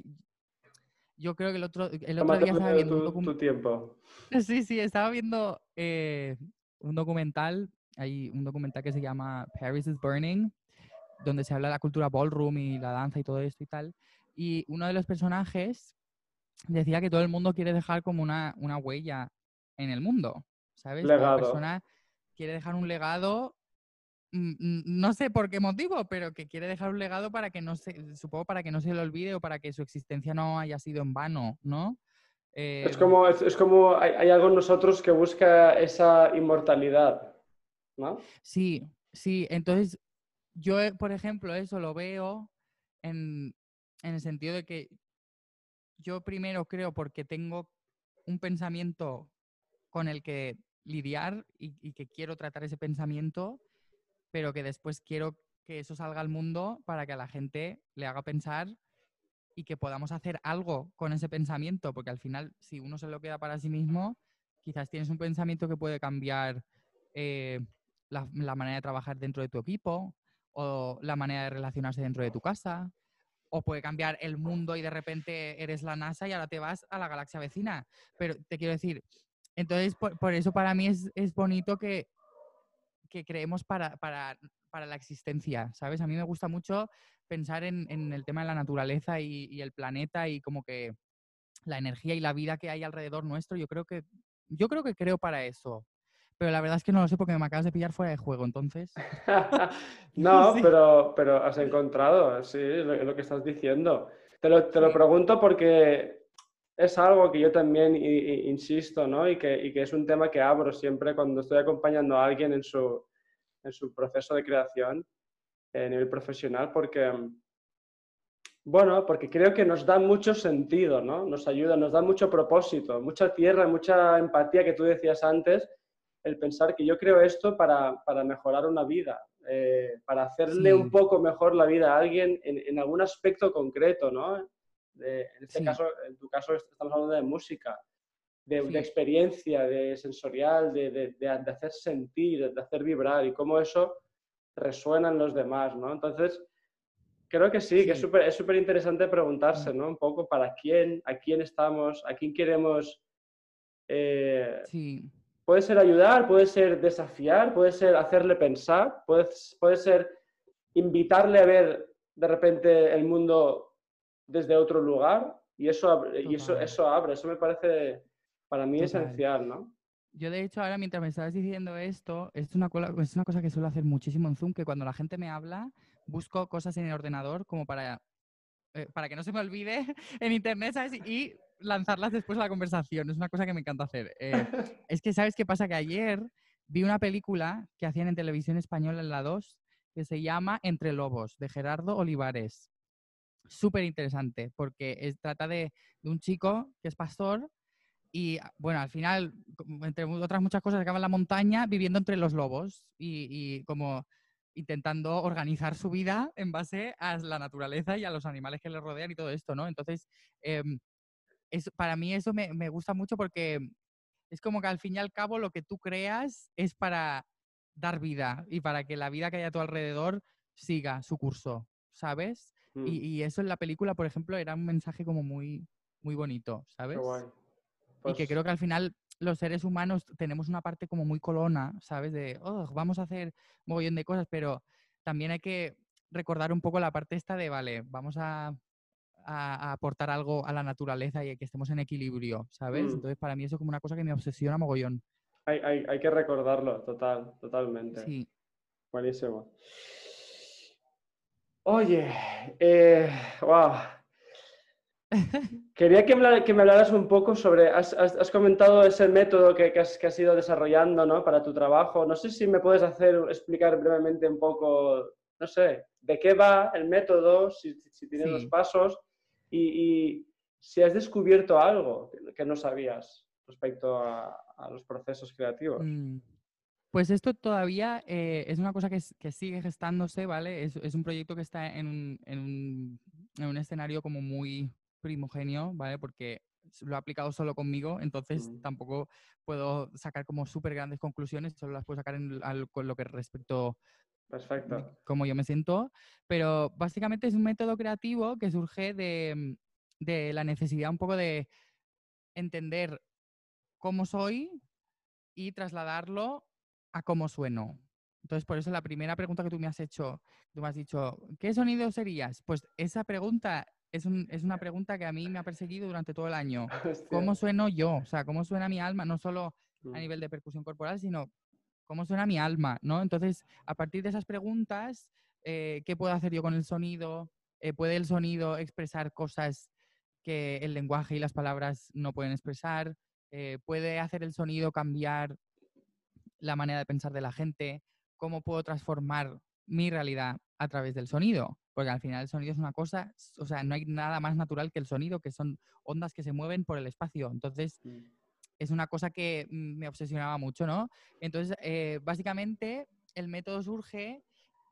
B: yo creo que el otro, el otro día estaba viendo
A: tu, tu tiempo.
B: Sí, sí, estaba viendo eh, un documental, hay un documental que se llama Paris is Burning, donde se habla de la cultura ballroom y la danza y todo esto y tal. Y uno de los personajes decía que todo el mundo quiere dejar como una, una huella en el mundo, ¿sabes?
A: Legado.
B: persona quiere dejar un legado, no sé por qué motivo, pero que quiere dejar un legado para que no se, supongo para que no se le olvide o para que su existencia no haya sido en vano, ¿no?
A: es
B: Eh,
A: como, es, es como hay, hay algo en nosotros que busca esa inmortalidad, ¿no?
B: Sí, sí. Entonces, yo, eh, por ejemplo, eso lo veo en, en el sentido de que yo primero creo porque tengo un pensamiento con el que lidiar y, que quiero tratar ese pensamiento, pero que después quiero que eso salga al mundo para que a la gente le haga pensar y que podamos hacer algo con ese pensamiento, porque al final, si uno se lo queda para sí mismo, quizás tienes un pensamiento que puede cambiar eh, la, la manera de trabajar dentro de tu equipo o la manera de relacionarse dentro de tu casa, o puede cambiar el mundo y de repente eres la NASA y ahora te vas a la galaxia vecina. Pero te quiero decir, entonces por, por eso para mí es, es bonito que, que creemos para, para, para la existencia, ¿sabes? A mí me gusta mucho pensar en, en el tema de la naturaleza y, y el planeta y como que la energía y la vida que hay alrededor nuestro, yo creo que yo creo que creo para eso. Pero la verdad es que no lo sé porque me acabas de pillar fuera de juego, entonces.
A: No,
B: Sí.
A: pero, pero has encontrado, sí, lo, lo que estás diciendo. Te lo, te lo
B: Sí.
A: pregunto porque es algo que yo también insisto, ¿no? Y que, y que es un tema que abro siempre cuando estoy acompañando a alguien en su, en su proceso de creación eh, a nivel profesional, porque, bueno, porque creo que nos da mucho sentido, ¿no? Nos ayuda, nos da mucho propósito, mucha tierra, mucha empatía que tú decías antes, el pensar que yo creo esto para, para mejorar una vida, eh, para hacerle
B: Sí.
A: un poco mejor la vida a alguien en, en algún aspecto concreto, ¿no? De- en este
B: Sí.
A: caso, en tu caso estamos hablando de música, de, experiencia, de sensorial, de, de- hacer sentir, de hacer vibrar y cómo eso resuena en los demás, ¿no? Entonces, creo que sí, que es súper es interesante preguntarse,
B: Mm.
A: ¿no? Un poco para quién, a quién estamos, a quién queremos... eh,
B: Sí,
A: Puede ser ayudar, puede ser desafiar, puede ser hacerle pensar, puede, puede ser invitarle a ver de repente el mundo desde otro lugar y eso, abre- y eso, eso abre, eso me parece para mí
B: Total.
A: esencial, ¿no?
B: Yo, de hecho, ahora mientras me estabas diciendo esto, es una, es una cosa que suelo hacer muchísimo en Zoom, que cuando la gente me habla, busco cosas en el ordenador como para, eh, para que no se me olvide en internet, ¿sabes? Y lanzarlas después a la conversación. Es una cosa que me encanta hacer. Eh, es que, ¿sabes qué pasa? Que ayer vi una película que hacían en televisión española en la 2 que se llama Entre Lobos, de Gerardo Olivares. Súper interesante, porque es- trata de, un chico que es pastor y ah, bueno, al final, entre otras muchas cosas, acaba en la montaña viviendo entre los lobos y, y como intentando organizar su vida en base a la naturaleza y a los animales que le rodean y todo esto, ¿no? Entonces, em, es, para mí eso me, me gusta mucho porque es como que al fin y al cabo lo que tú creas es para dar vida y para que la vida que hay a tu alrededor siga su curso, ¿sabes?
A: Mm,
B: Y, y eso en la película, por ejemplo, era un mensaje como muy, muy bonito,
A: qué
B: ¿sabes?
A: guay.
B: y que
A: Pues-
B: creo que al final los seres humanos tenemos una parte como muy colona, ¿sabes? De, "Oh, vamos a hacer mogollón de cosas, pero también hay que recordar un poco la parte esta de, vale, vamos a, a- a aportar algo a la naturaleza y que estemos en equilibrio, ¿sabes?
A: Mm.
B: Entonces, para mí eso es como una cosa que me obsesiona mogollón.
A: Hay, hay- hay que recordarlo, total, totalmente.
B: Sí,
A: Buenísimo. Oye, eh, wow. Quería que, hablar- que me hablaras un poco sobre, has, has- has comentado ese método que, que has, que has ido desarrollando ¿no? para tu trabajo. No sé si me puedes hacer, explicar brevemente un poco, no sé, de qué va el método, si, si tienes los
B: Sí.
A: pasos y, y si has descubierto algo que- que no sabías respecto a, a los procesos creativos.
B: Mm, Pues esto todavía eh, es una cosa que, sigue gestándose, ¿vale? Es, es un proyecto que está en un, en un- en un escenario como muy primogenio, ¿vale? Porque lo he aplicado solo conmigo, entonces
A: Mm.
B: tampoco puedo sacar como súper grandes conclusiones, solo las puedo sacar en, al- con lo que respecto
A: Perfecto.
B: de cómo yo me siento, pero básicamente es un método creativo que surge de, mm, de la necesidad un poco de entender cómo soy y trasladarlo a cómo sueno. Entonces, por eso la primera pregunta que tú me has hecho, tú me has dicho, ¿qué sonido serías? Pues esa pregunta es, un- es una pregunta que a mí me ha perseguido durante todo el año.
A: Hostia.
B: ¿Cómo sueno yo? O sea, ¿cómo suena mi alma? No solo a
A: Mm.
B: nivel de percusión corporal, sino cómo suena mi alma, ¿no? Entonces, a partir de esas preguntas, eh, ¿qué puedo hacer yo con el sonido? Eh, ¿Puede el sonido expresar cosas que el lenguaje y las palabras no pueden expresar? Eh, ¿Puede hacer el sonido cambiar la manera de pensar de la gente? ¿Cómo puedo transformar mi realidad a través del sonido? Porque al final el sonido es una cosa, o sea, no hay nada más natural que el sonido, que son ondas que se mueven por el espacio. Entonces,
A: Mm.
B: es una cosa que me obsesionaba mucho, ¿no? Entonces, eh, básicamente, el método surge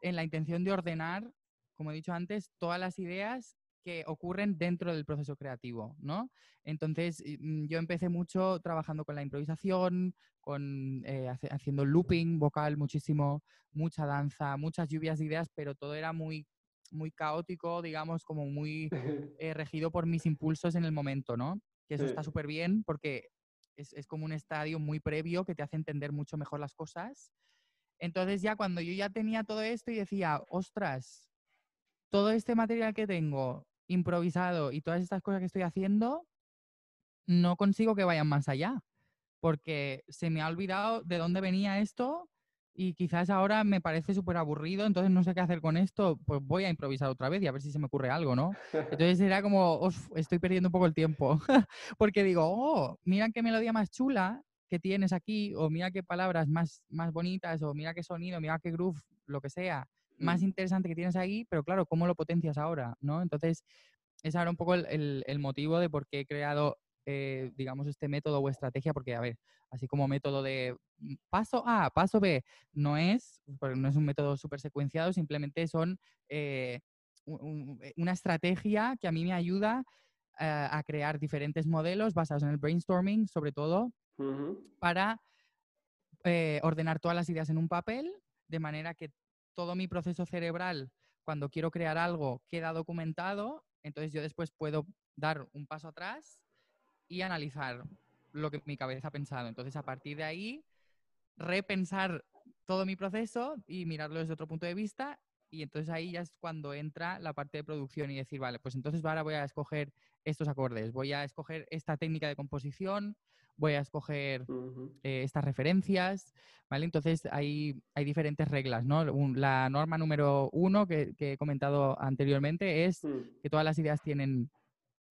B: en la intención de ordenar, como he dicho antes, todas las ideas que ocurren dentro del proceso creativo, ¿no? Entonces, mm, yo empecé mucho trabajando con la improvisación, con eh, hace- haciendo looping vocal muchísimo, mucha danza, muchas lluvias de ideas, pero todo era muy, muy caótico, digamos, como muy eh, regido por mis impulsos en el momento, ¿no? Que eso
A: Sí.
B: está súper bien porque es, es como un estadio muy previo que te hace entender mucho mejor las cosas. Entonces ya cuando yo ya tenía todo esto y decía, ostras, todo este material que tengo improvisado y todas estas cosas que estoy haciendo, no consigo que vayan más allá, porque se me ha olvidado de dónde venía esto y quizás ahora me parece súper aburrido, entonces no sé qué hacer con esto, pues voy a improvisar otra vez y a ver si se me ocurre algo, ¿no? Entonces era como, "Uf, estoy perdiendo un poco el tiempo, porque digo, oh, mira qué melodía más chula que tienes aquí, o mira qué palabras más, más bonitas, o mira qué sonido, mira qué groove, lo que sea, más interesante que tienes ahí, pero claro, ¿cómo lo potencias ahora? ¿no? Entonces, ese era un poco el, el- el motivo de por qué he creado, eh, digamos, este método o estrategia, porque, a ver, así como método de mm, paso A, paso B, no es, porque no es un método súper secuenciado, simplemente son eh, un- eh, una estrategia que a mí me ayuda eh, a crear diferentes modelos basados en el brainstorming, sobre todo, para ordenar todas las ideas en un papel, de manera que todo mi proceso cerebral, cuando quiero crear algo, queda documentado. Entonces yo después puedo dar un paso atrás y analizar lo que mi cabeza ha pensado. Entonces a partir de ahí, repensar todo mi proceso y mirarlo desde otro punto de vista. Y entonces ahí ya es cuando entra la parte de producción y decir, vale, pues entonces ahora voy a escoger estos acordes, voy a escoger esta técnica de composición, voy a escoger eh, estas referencias, ¿vale? Entonces hay, hay diferentes reglas, ¿no? Un- la norma número uno que, que he comentado anteriormente es
A: Mm.
B: que todas las ideas tienen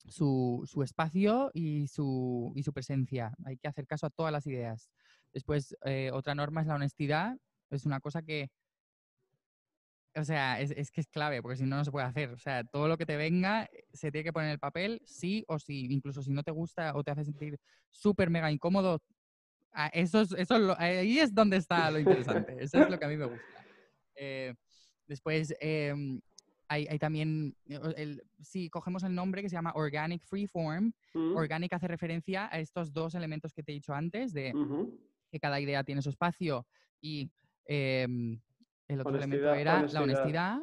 B: su, su espacio y su, y su presencia. Hay que hacer caso a todas las ideas. Después, eh, otra norma es la honestidad. Es una cosa que, o sea, es, es que es clave, porque si no, no se puede hacer. O sea, todo lo que te venga eh, se tiene que poner en el papel, sí o sí. Incluso si no te gusta o te hace sentir súper mega incómodo, eso es, eso es lo- ahí es donde está lo interesante. Eso es lo que a mí me gusta. Eh, después, em, hay, hay también, eh, el- si cogemos el nombre que se llama Organic Freeform,
A: Mm.
B: Organic hace referencia a estos dos elementos que te he dicho antes, de que cada idea tiene su espacio y em, el otro elemento
A: Honestidad-
B: era la
A: honestidad.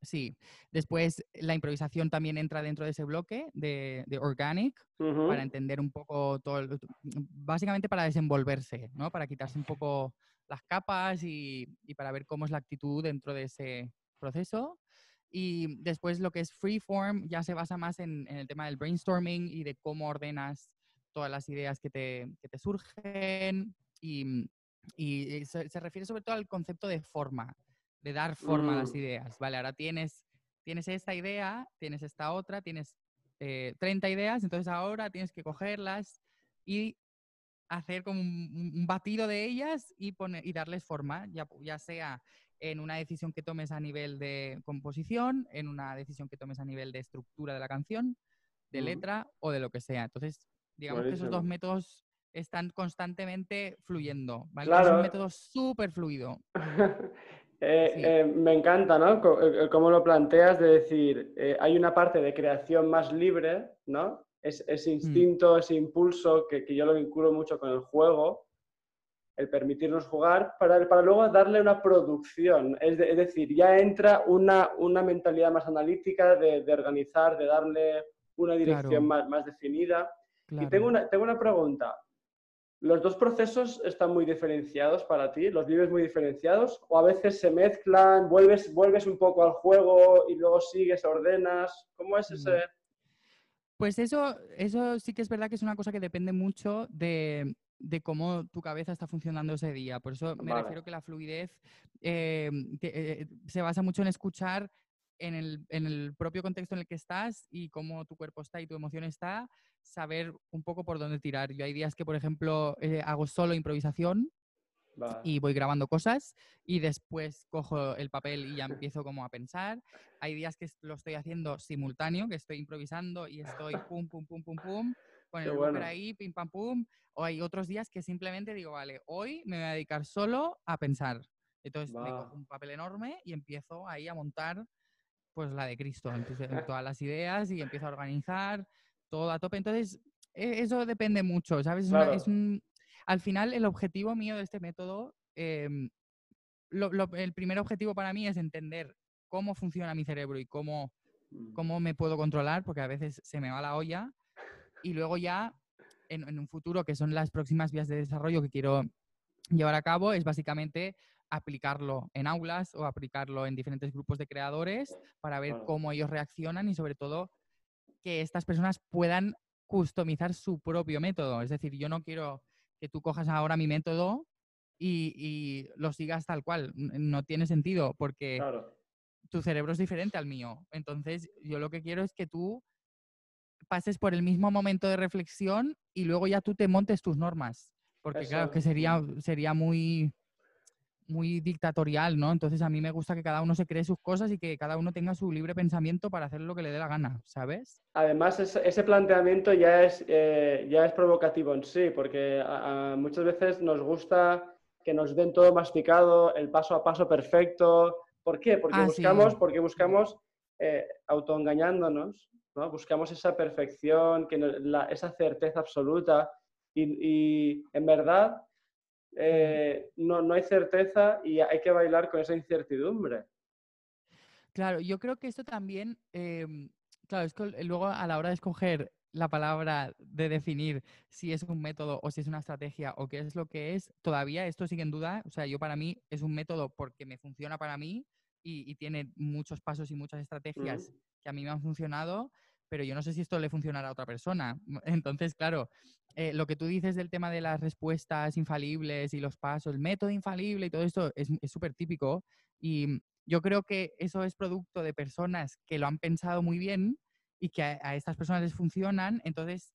B: Sí. Después, la improvisación también entra dentro de ese bloque de, de Organic para entender un poco todo, el- básicamente para desenvolverse, ¿no? Para quitarse un poco las capas y, y para ver cómo es la actitud dentro de ese proceso. Y después lo que es freeform ya se basa más en, en el tema del brainstorming y de cómo ordenas todas las ideas que te, que te surgen y, y se, se refiere sobre todo al concepto de forma, de dar forma a las
A: Mm.
B: ideas. Vale, ahora tienes, tienes esta idea, tienes esta otra, tienes eh, 30 ideas, entonces ahora tienes que cogerlas y hacer como un, batido de ellas y, poner, y darles forma, ya, sea en una decisión que tomes a nivel de composición, en una decisión que tomes a nivel de estructura de la canción, de
A: Ujú.
B: letra o de lo que sea. Entonces, digamos que esos dos métodos están constantemente fluyendo, ¿vale? Es un método súper fluido.
A: Eh, eh, me encanta, ¿no? cómo lo planteas de decir, eh, hay una parte de creación más libre, ¿no? Es, ese mm. instinto, ese impulso que, que, yo lo vinculo mucho con el juego, el permitirnos jugar, para, para luego darle una producción. Es, decir, ya entra una, una mentalidad más analítica de, de, organizar, de darle una dirección más, más, definida. Y tengo una, tengo una pregunta. ¿Los dos procesos están muy diferenciados para ti? ¿Los vives muy diferenciados? ¿O a veces se mezclan, vuelves, vuelves un poco al juego y luego sigues, ordenas? ¿Cómo es ese...? Mm.
B: Pues eso, eso sí que es verdad que es una cosa que depende mucho de, cómo tu cabeza está funcionando ese día. Por eso me refiero que la fluidez eh, eh, se basa mucho en escuchar en el, en el, propio contexto en el que estás y cómo tu cuerpo está y tu emoción está, saber un poco por dónde tirar. Yo hay días que, por ejemplo, eh, hago solo improvisación y voy grabando cosas y después cojo el papel y ya empiezo como a pensar. Hay días que lo estoy haciendo simultáneo, que estoy improvisando y estoy pum, pum, pum, pum, pum, con el bueno. ahí, pim, pam, pum. O hay otros días que simplemente digo, vale, hoy me voy a dedicar solo a pensar. Entonces me cojo un papel enorme y empiezo ahí a montar pues la de Cristo, entonces todas las ideas y empiezo a organizar todo a tope. Entonces, e, eso depende mucho, ¿sabes? Es un, al final, el objetivo mío de este método, em, el primer objetivo para mí es entender cómo funciona mi cerebro y cómo, mm. cómo me puedo controlar, porque a veces se me va la olla. Y luego ya, en, en un futuro, que son las próximas vías de desarrollo que quiero llevar a cabo, es básicamente aplicarlo en aulas o aplicarlo en diferentes grupos de creadores para ver cómo ellos reaccionan y sobre todo que estas personas puedan customizar su propio método. Es decir, yo no quiero que tú cojas ahora mi método y, lo sigas tal cual. No tiene sentido porque tu cerebro es diferente al mío. Entonces, yo lo que quiero es que tú pases por el mismo momento de reflexión y luego ya tú te montes tus normas. Porque claro, que sería, sería muy, muy dictatorial, ¿no? Entonces a mí me gusta que cada uno se cree sus cosas y que cada uno tenga su libre pensamiento para hacer lo que le dé la gana, ¿sabes?
A: Además, ese planteamiento ya es, eh, ya es provocativo en sí, porque muchas veces nos gusta que nos den todo masticado, el paso a paso perfecto. ¿Por qué? Porque ah, buscamos, porque buscamos eh, autoengañándonos, ¿no? Buscamos esa perfección, que esa certeza absoluta y, y en verdad eh, no, no hay certeza y hay que bailar con esa incertidumbre.
B: Claro, yo creo que esto también, em, claro, es que luego a la hora de escoger la palabra de definir si es un método o si es una estrategia o qué es lo que es, todavía esto sigue en duda. O sea, yo para mí es un método porque me funciona para mí y, tiene muchos pasos y muchas estrategias que a mí me han funcionado, pero yo no sé si esto le funcionará a otra persona. Entonces, claro, eh, lo que tú dices del tema de las respuestas infalibles y los pasos, el método infalible y todo esto es súper típico. Y yo creo que eso es producto de personas que lo han pensado muy bien y que a, estas personas les funcionan. Entonces,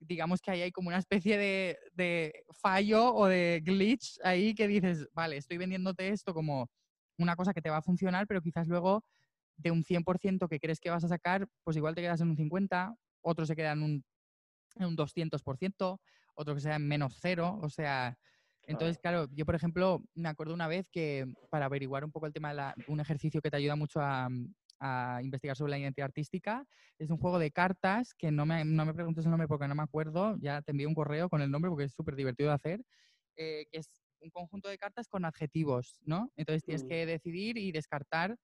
B: digamos que ahí hay como una especie de, de, fallo o de glitch ahí que dices, vale, estoy vendiéndote esto como una cosa que te va a funcionar, pero quizás luego de un 100% que crees que vas a sacar, pues igual te quedas en un 50, otro se queda en un, en un 200%, otro que sea en menos cero, o sea... Entonces, claro, yo por ejemplo me acuerdo una vez que para averiguar un poco el tema de la, un ejercicio que te ayuda mucho a, a investigar sobre la identidad artística. Es un juego de cartas que no me, no me preguntes el nombre porque no me acuerdo. Ya te envío un correo con el nombre porque es súper divertido de hacer. Eh, que es un conjunto de cartas con adjetivos, ¿no? Entonces tienes mm. que decidir y descartar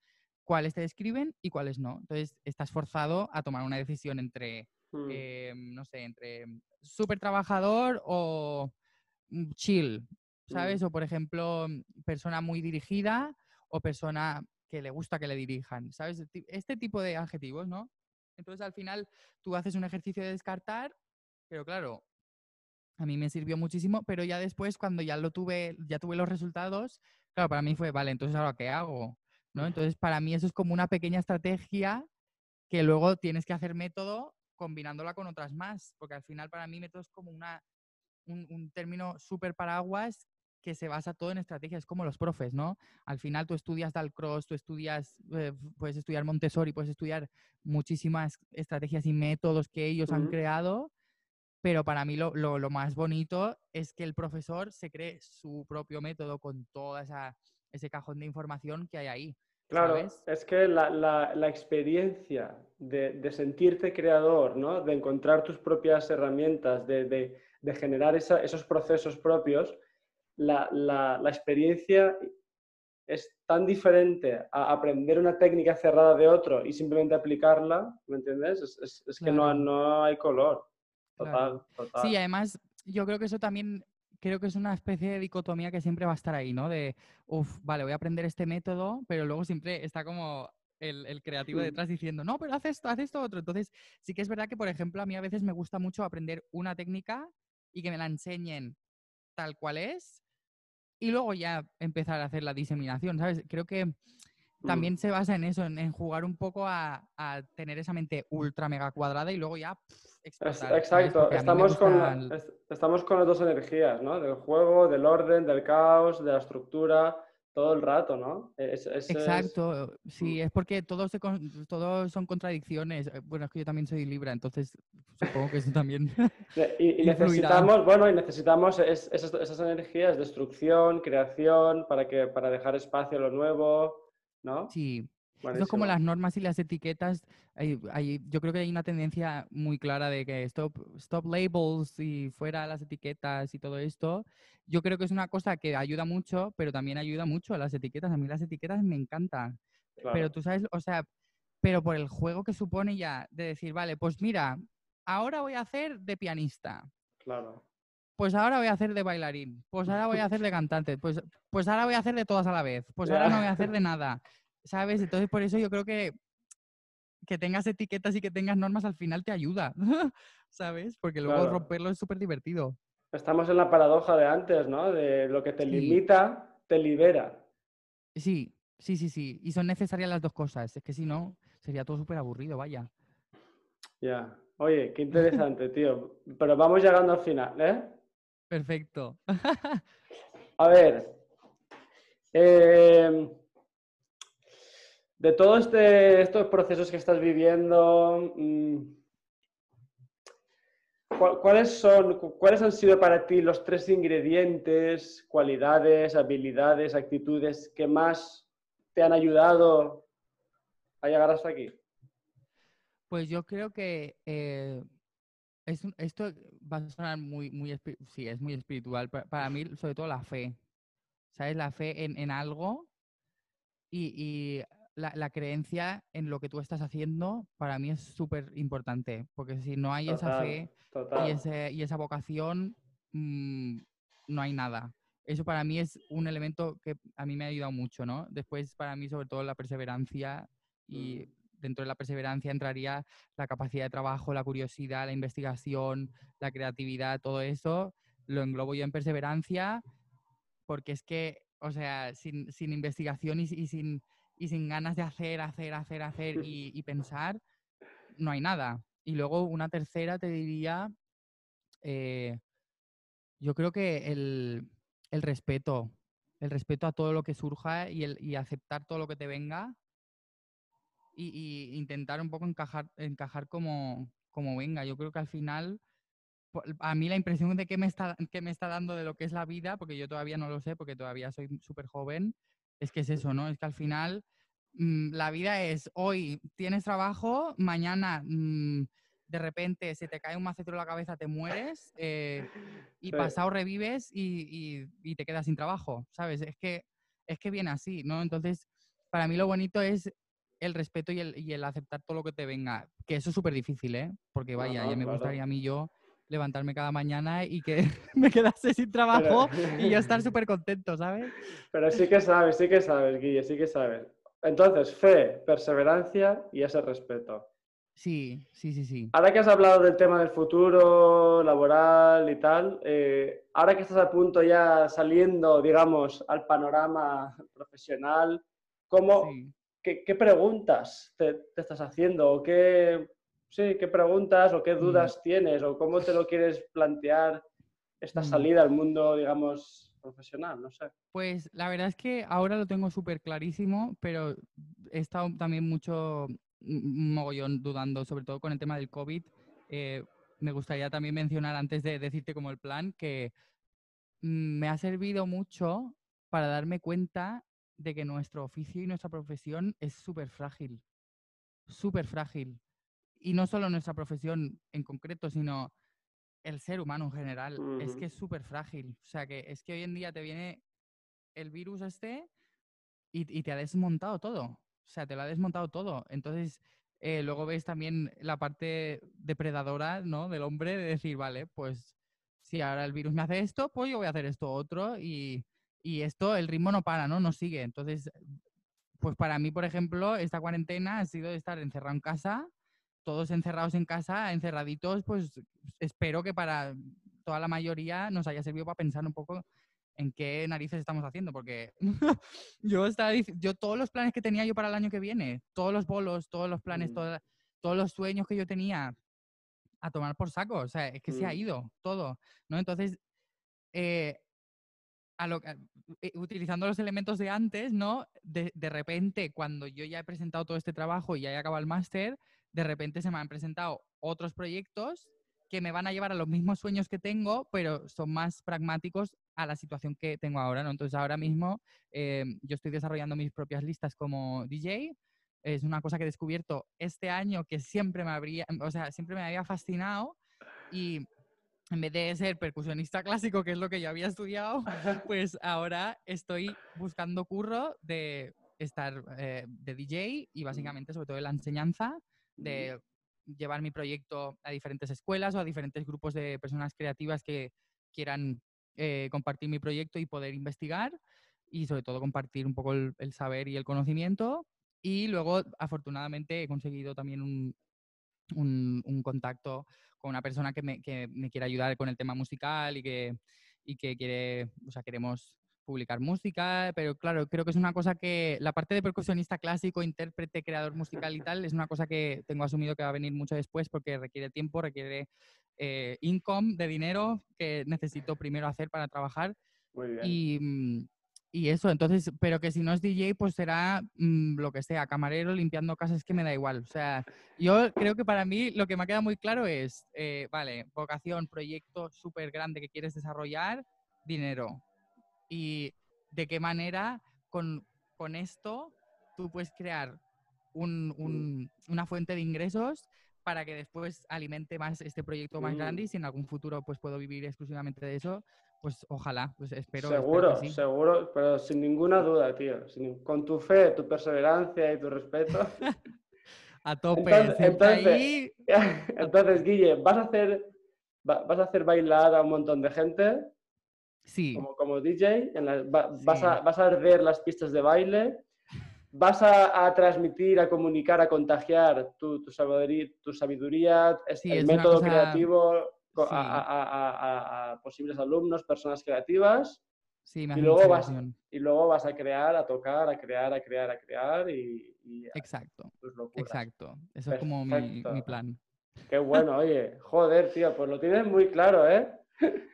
B: cuáles te describen y cuáles no. Entonces, estás forzado a tomar una decisión entre, hmm. eh, no sé, entre súper trabajador o mm, chill, ¿sabes? Hmm. O, por ejemplo, persona muy dirigida o persona que le gusta que le dirijan, ¿sabes? Este tipo de adjetivos, ¿no? Entonces, al final, tú haces un ejercicio de descartar, pero claro, a mí me sirvió muchísimo, pero ya después, cuando ya lo tuve, ya tuve los resultados, claro, para mí fue, vale, entonces ahora qué hago? ¿No? Entonces, para mí eso es como una pequeña estrategia que luego tienes que hacer método combinándola con otras más, porque al final para mí método es como una, un, término súper paraguas que se basa todo en estrategias, como los profes, ¿no? Al final tú estudias Dalcross, tú estudias, eh, puedes estudiar Montessori, puedes estudiar muchísimas estrategias y métodos que ellos han creado, pero para mí lo, lo, lo, más bonito es que el profesor se cree su propio método con toda esa ese cajón de información que hay ahí.
A: Claro, es que la, experiencia de, sentirte creador, ¿no? de encontrar tus propias herramientas, de, generar esos procesos propios, la, experiencia es tan diferente a aprender una técnica cerrada de otro y simplemente aplicarla, ¿me entiendes? Es, que no, no, hay color. Total, total.
B: Sí, además yo creo que eso también creo que es una especie de dicotomía que siempre va a estar ahí, ¿no? De, uff, vale, voy a aprender este método, pero luego siempre está como el, creativo mm. detrás diciendo, no, pero haz esto, haz esto otro. Entonces, sí que es verdad que, por ejemplo, a mí a veces me gusta mucho aprender una técnica y que me la enseñen tal cual es y luego ya empezar a hacer la diseminación, ¿sabes? Creo que mm. también se basa en eso, en, jugar un poco a, tener esa mente ultra mega cuadrada y luego ya
A: Exacto, estamos con, estamos con las dos energías, ¿no? Del juego, del orden, del caos, de la estructura, todo el rato, ¿no?
B: Exacto, sí, mm. es porque todos, todos son contradicciones. Eh, bueno, es que yo también soy Libra, entonces supongo que eso también.
A: y, necesitamos, bueno, y necesitamos esas, esas, energías, destrucción, creación, para, que, para dejar espacio a lo nuevo, ¿no?
B: Sí, eso es como las normas y las etiquetas. yo creo que hay una tendencia muy clara de que stop, stop labels y fuera las etiquetas y todo esto. Yo creo que es una cosa que ayuda mucho, pero también ayuda mucho a las etiquetas. A mí las etiquetas me encantan. Pero tú sabes, o sea, pero por el juego que supone ya de decir, vale, pues mira, ahora voy a hacer de pianista.
A: Claro.
B: Pues ahora voy a hacer de bailarín. Pues ahora voy a hacer de cantante. Pues, pues ahora voy a hacer de todas a la vez. Pues ahora no voy a hacer de nada. ¿Sabes? Entonces, por eso yo creo que que tengas etiquetas y que tengas normas al final te ayuda, ¿sabes? Porque luego romperlo es súper divertido.
A: Estamos en la paradoja de antes, ¿no? De lo que te limita, te libera.
B: Sí, sí, sí, sí. Y son necesarias las dos cosas. Es que si no, sería todo súper aburrido, vaya.
A: Ya. Oye, qué interesante, tío. Pero vamos llegando al final, ¿eh?
B: Perfecto.
A: A ver. Eh, de todos este, estos procesos que estás viviendo, mm, ¿cuáles, son, ¿cuáles han sido para ti los tres ingredientes, cualidades, habilidades, actitudes que más te han ayudado a llegar hasta aquí?
B: Pues yo creo que eh, esto va a sonar muy, muy, sí, es muy espiritual. Para, mí, sobre todo la fe. ¿Sabes? La fe en, algo y la, creencia en lo que tú estás haciendo para mí es súper importante, porque si no hay esa fe y, y, esa vocación, mm, no hay nada. Eso para mí es un elemento que a mí me ha ayudado mucho, ¿no? Después para mí sobre todo la perseverancia y mm. dentro de la perseverancia entraría la capacidad de trabajo, la curiosidad, la investigación, la creatividad, todo eso lo englobo yo en perseverancia porque es que, o sea, sin, investigación y sin y sin ganas de hacer, hacer, hacer, hacer y, pensar, no hay nada. Y luego una tercera te diría, eh, yo creo que el, respeto, el respeto a todo lo que surja y, el, aceptar todo lo que te venga y, intentar un poco encajar, encajar como, como venga. Yo creo que al final, a mí la impresión de que me, está, que me está dando de lo que es la vida, porque yo todavía no lo sé, porque todavía soy súper joven, es que es eso, ¿no? Es que al final mm, la vida es hoy tienes trabajo, mañana mm, de repente se te cae un macetro en la cabeza, te mueres eh, y pasado revives y, te quedas sin trabajo, ¿sabes? Es que, es que viene así, ¿no? Entonces, para mí lo bonito es el respeto y el, aceptar todo lo que te venga, que eso es súper difícil, ¿eh? Porque vaya, ya me gustaría a mí yo levantarme cada mañana y que me quedase sin trabajo y yo estar súper contento, ¿sabes?
A: Pero sí que sabes, sí que sabes, Guille, sí que sabes. Entonces, fe, perseverancia y ese respeto.
B: Sí, sí, sí, sí.
A: Ahora que has hablado del tema del futuro laboral y tal, eh, ahora que estás a punto ya saliendo, digamos, al panorama profesional, ¿cómo, qué, preguntas te, te, estás haciendo o qué, sí, qué preguntas o qué mm. dudas tienes o cómo te lo quieres plantear esta mm. salida al mundo, digamos, profesional, no sé.
B: Pues la verdad es que ahora lo tengo súper clarísimo, pero he estado también mucho mogollón dudando, sobre todo con el tema del COVID. Eh, me gustaría también mencionar, antes de decirte como el plan, que mm, me ha servido mucho para darme cuenta de que nuestro oficio y nuestra profesión es súper frágil, súper frágil. Y no solo nuestra profesión en concreto, sino el ser humano en general. Es que es súper frágil. O sea, que es que hoy en día te viene el virus este y, y te ha desmontado todo. O sea, te lo ha desmontado todo. Entonces, eh, luego ves también la parte depredadora ¿no? del hombre de decir, vale, pues si ahora el virus me hace esto, pues yo voy a hacer esto otro y, y esto, el ritmo no para, ¿no? No sigue. Entonces, pues para mí, por ejemplo, esta cuarentena ha sido de estar encerrado en casa, todos encerrados en casa, encerraditos, pues espero que para toda la mayoría nos haya servido para pensar un poco en qué narices estamos haciendo, porque yo estaba yo todos los planes que tenía yo para el año que viene, todos los bolos, todos los planes, mm. todos los sueños que yo tenía a tomar por saco, o sea, es que se ha mm. ido todo, ¿no? Entonces, eh, a lo, eh, utilizando los elementos de antes, ¿no? De, de, repente, cuando yo ya he presentado todo este trabajo y ya he acabado el máster, de repente se me han presentado otros proyectos que me van a llevar a los mismos sueños que tengo, pero son más pragmáticos a la situación que tengo ahora, ¿no? Entonces ahora mismo eh, yo estoy desarrollando mis propias listas como DJ. Es una cosa que he descubierto este año que siempre me habría, o sea, siempre me había fascinado y en vez de ser percusionista clásico, que es lo que yo había estudiado, pues ahora estoy buscando curro de estar eh, de DJ y básicamente sobre todo de la enseñanza, de llevar mi proyecto a diferentes escuelas o a diferentes grupos de personas creativas que quieran eh, compartir mi proyecto y poder investigar y sobre todo compartir un poco el, saber y el conocimiento. Y luego, afortunadamente, he conseguido también un, un, contacto con una persona que me, que me, quiere ayudar con el tema musical y que, y que quiere, o sea, queremos publicar música, pero claro, creo que es una cosa que la parte de percusionista clásico, intérprete, creador musical y tal, es una cosa que tengo asumido que va a venir mucho después porque requiere tiempo, requiere eh, income de dinero que necesito primero hacer para trabajar.
A: Muy bien.
B: Y, mm, y, eso, entonces, pero que si no es DJ, pues será mm, lo que sea, camarero, limpiando casas, que me da igual. O sea, yo creo que para mí lo que me queda muy claro es, eh, vale, vocación, proyecto súper grande que quieres desarrollar, dinero y de qué manera con, con esto tú puedes crear un, un, una fuente de ingresos para que después alimente más este proyecto más grande y si en algún futuro pues puedo vivir exclusivamente de eso, pues ojalá, pues espero.
A: Seguro, seguro, pero sin ninguna duda, tío. con tu fe, tu perseverancia y tu respeto.
B: a tope.
A: Entonces, entonces, Guille, ¿vas a hacer vas a hacer bailar a un montón de gente
B: Sí.
A: Como, como DJ, vas, a, vas a arder las pistas de baile, vas a, transmitir, a comunicar, a contagiar tu, tu sabiduría, tu sabiduría el método creativo a, posibles alumnos, personas creativas.
B: Sí,
A: y, luego vas, y luego vas a crear, a tocar, a crear, a crear, a crear y...
B: exacto, exacto. Eso es como mi, mi plan.
A: Qué bueno, oye, joder, tío, pues lo tienes muy claro, ¿eh?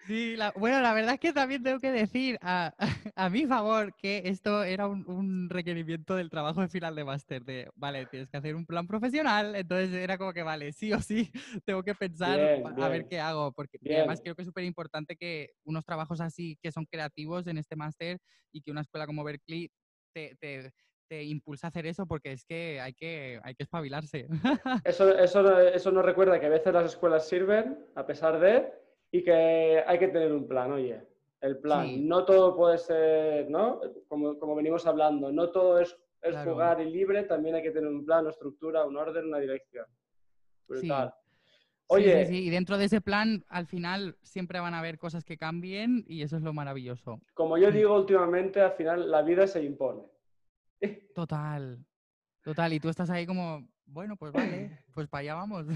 B: Sí, bueno, la verdad es que también tengo que decir a, a mi favor que esto era un, requerimiento del trabajo de final de máster, de, vale, tienes que hacer un plan profesional, entonces era como que, vale, sí o sí, tengo que pensar a ver qué hago, porque además creo que es súper importante que unos trabajos así, que son creativos en este máster y que una escuela como Berkeley te, te te impulsa a hacer eso porque es que hay que, hay que espabilarse.
A: Eso, eso, eso nos recuerda que a veces las escuelas sirven, a pesar de, y que hay que tener un plan, oye, el plan. No todo puede ser, ¿no? Como, como venimos hablando, no todo es, es jugar y libre, también hay que tener un plan, una estructura, un orden, una dirección. Brutal.
B: Oye, sí, y dentro de ese plan, al final siempre van a haber cosas que cambien y eso es lo maravilloso.
A: Como yo digo últimamente, al final la vida se impone.
B: Total, total. Y tú estás ahí como, bueno, pues vale, pues para allá vamos.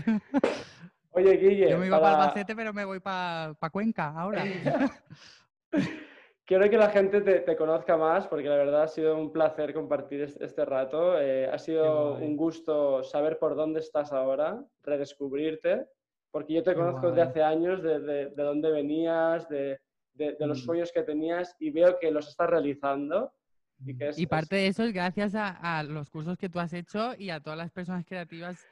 A: Oye, Guille.
B: Yo me iba para, Albacete, pero me voy para Cuenca ahora.
A: Quiero que la gente te, conozca más porque la verdad ha sido un placer compartir este, rato. Eh, ha sido un gusto saber por dónde estás ahora, redescubrirte, porque yo te conozco desde hace años, de, de, dónde venías, de, los mm. sueños que tenías y veo que los estás realizando.
B: Y, parte de eso es gracias a, a, los cursos que tú has hecho y a todas las personas creativas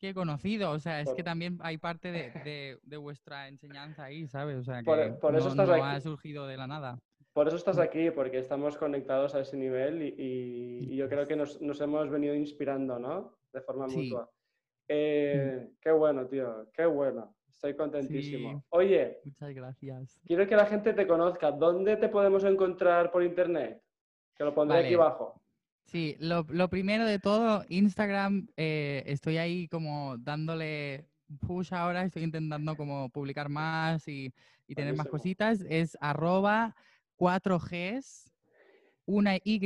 B: he conocido. O sea, es que también hay parte de, de, vuestra enseñanza ahí, ¿sabes? O sea, que
A: por, eso
B: no, ha surgido de la nada.
A: Por eso estás aquí, porque estamos conectados a ese nivel y, yo creo que nos, hemos venido inspirando, ¿no? De forma mutua. Eh, qué bueno, tío, qué bueno. Estoy contentísimo. Oye,
B: muchas gracias.
A: Quiero que la gente te conozca. ¿Dónde te podemos encontrar por internet? Que lo pondré aquí abajo.
B: Sí, lo, primero de todo, Instagram, eh, estoy ahí como dándole push ahora, estoy intentando como publicar más y, tener más cositas. Es arroba 4Gs, una Y,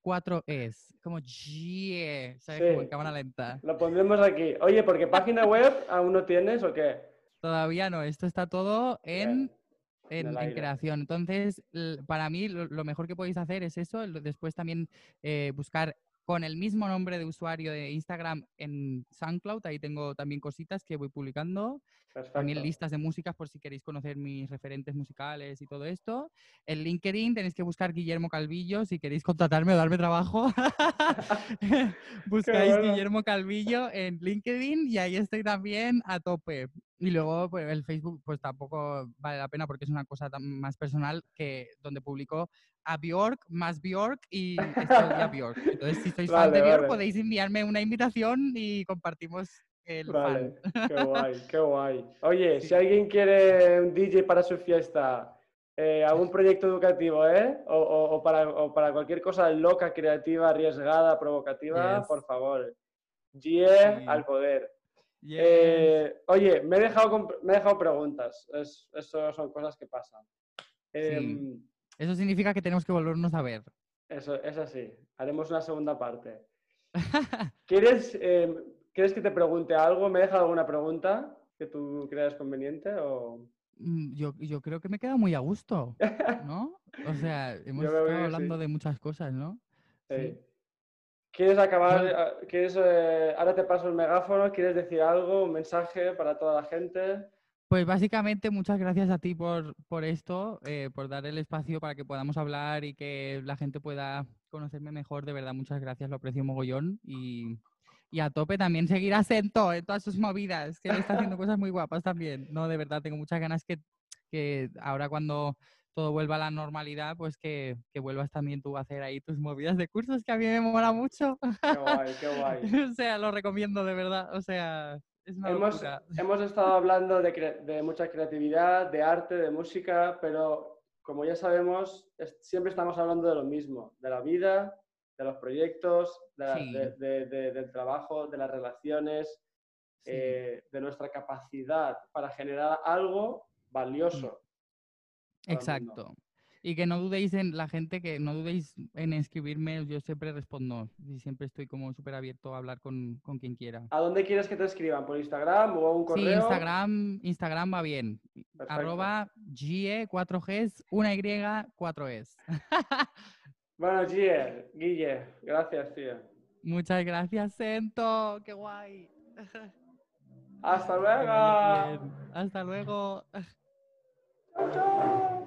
B: 4 Es. Como G, ¿sabes? Como en cámara lenta.
A: Lo pondremos aquí. Oye, ¿porque página web aún no tienes o qué?
B: Todavía no, esto está todo en, en, creación. Entonces, para mí, lo, mejor que podéis hacer es eso. Después también eh, buscar con el mismo nombre de usuario de Instagram en SoundCloud. Ahí tengo también cositas que voy publicando. También listas de músicas por si queréis conocer mis referentes musicales y todo esto. En LinkedIn tenéis que buscar Guillermo Calvillo si queréis contratarme o darme trabajo. Buscáis Guillermo Calvillo en LinkedIn y ahí estoy también a tope. Y luego pues, el Facebook pues tampoco vale la pena porque es una cosa más personal que donde publico a Bjork más Bjork y estoy a Bjork. Entonces si sois fan de Bjork podéis enviarme una invitación y compartimos el vale.
A: Qué guay, qué guay. Oye, si alguien quiere un DJ para su fiesta, eh, algún proyecto educativo, ¿eh? O, para, o, para, cualquier cosa loca, creativa, arriesgada, provocativa, por favor. GIE al poder. Eh, oye, me he dejado, me he dejado preguntas. eso son cosas que pasan.
B: Em, eso significa que tenemos que volvernos a ver.
A: Eso es así. Haremos una segunda parte. ¿Quieres, em, ¿Quieres que te pregunte algo? ¿Me deja alguna pregunta que tú creas conveniente? O...
B: Mm, yo, yo creo que me queda muy a gusto, ¿no? O sea, hemos estado hablando de muchas cosas, ¿no?
A: Sí. ¿Quieres acabar? Ah, ¿Quieres, eh, ahora te paso el megáfono. ¿Quieres decir algo, un mensaje para toda la gente?
B: Pues básicamente muchas gracias a ti por, por esto, eh, por dar el espacio para que podamos hablar y que la gente pueda conocerme mejor. De verdad, muchas gracias, lo aprecio mogollón y, y a tope también seguir acento en todas sus movidas, que está haciendo cosas muy guapas también. No, de verdad, tengo muchas ganas que, que ahora cuando todo vuelva a la normalidad, pues que, que, vuelvas también tú a hacer ahí tus movidas de cursos, que a mí me mola mucho.
A: Qué guay, qué guay.
B: o sea, lo recomiendo de verdad. O sea, es una
A: hemos, hemos estado hablando de, de, mucha creatividad, de arte, de música, pero como ya sabemos, siempre estamos hablando de lo mismo, de la vida, de los proyectos, de, de, del trabajo, de las relaciones, eh, de nuestra capacidad para generar algo valioso.
B: Exacto. Y que no dudéis en la gente, que no dudéis en escribirme, yo siempre respondo y siempre estoy como súper abierto a hablar con, con, quien quiera.
A: ¿A dónde quieres que te escriban? ¿Por Instagram o un correo?
B: Sí, Instagram, Instagram va bien. Arroba GE 4Gs, una Y 4Es.
A: bueno, GE, Guille, gracias, tío.
B: Muchas gracias, Sento, qué guay.
A: Hasta luego.
B: Hasta luego. Ciao.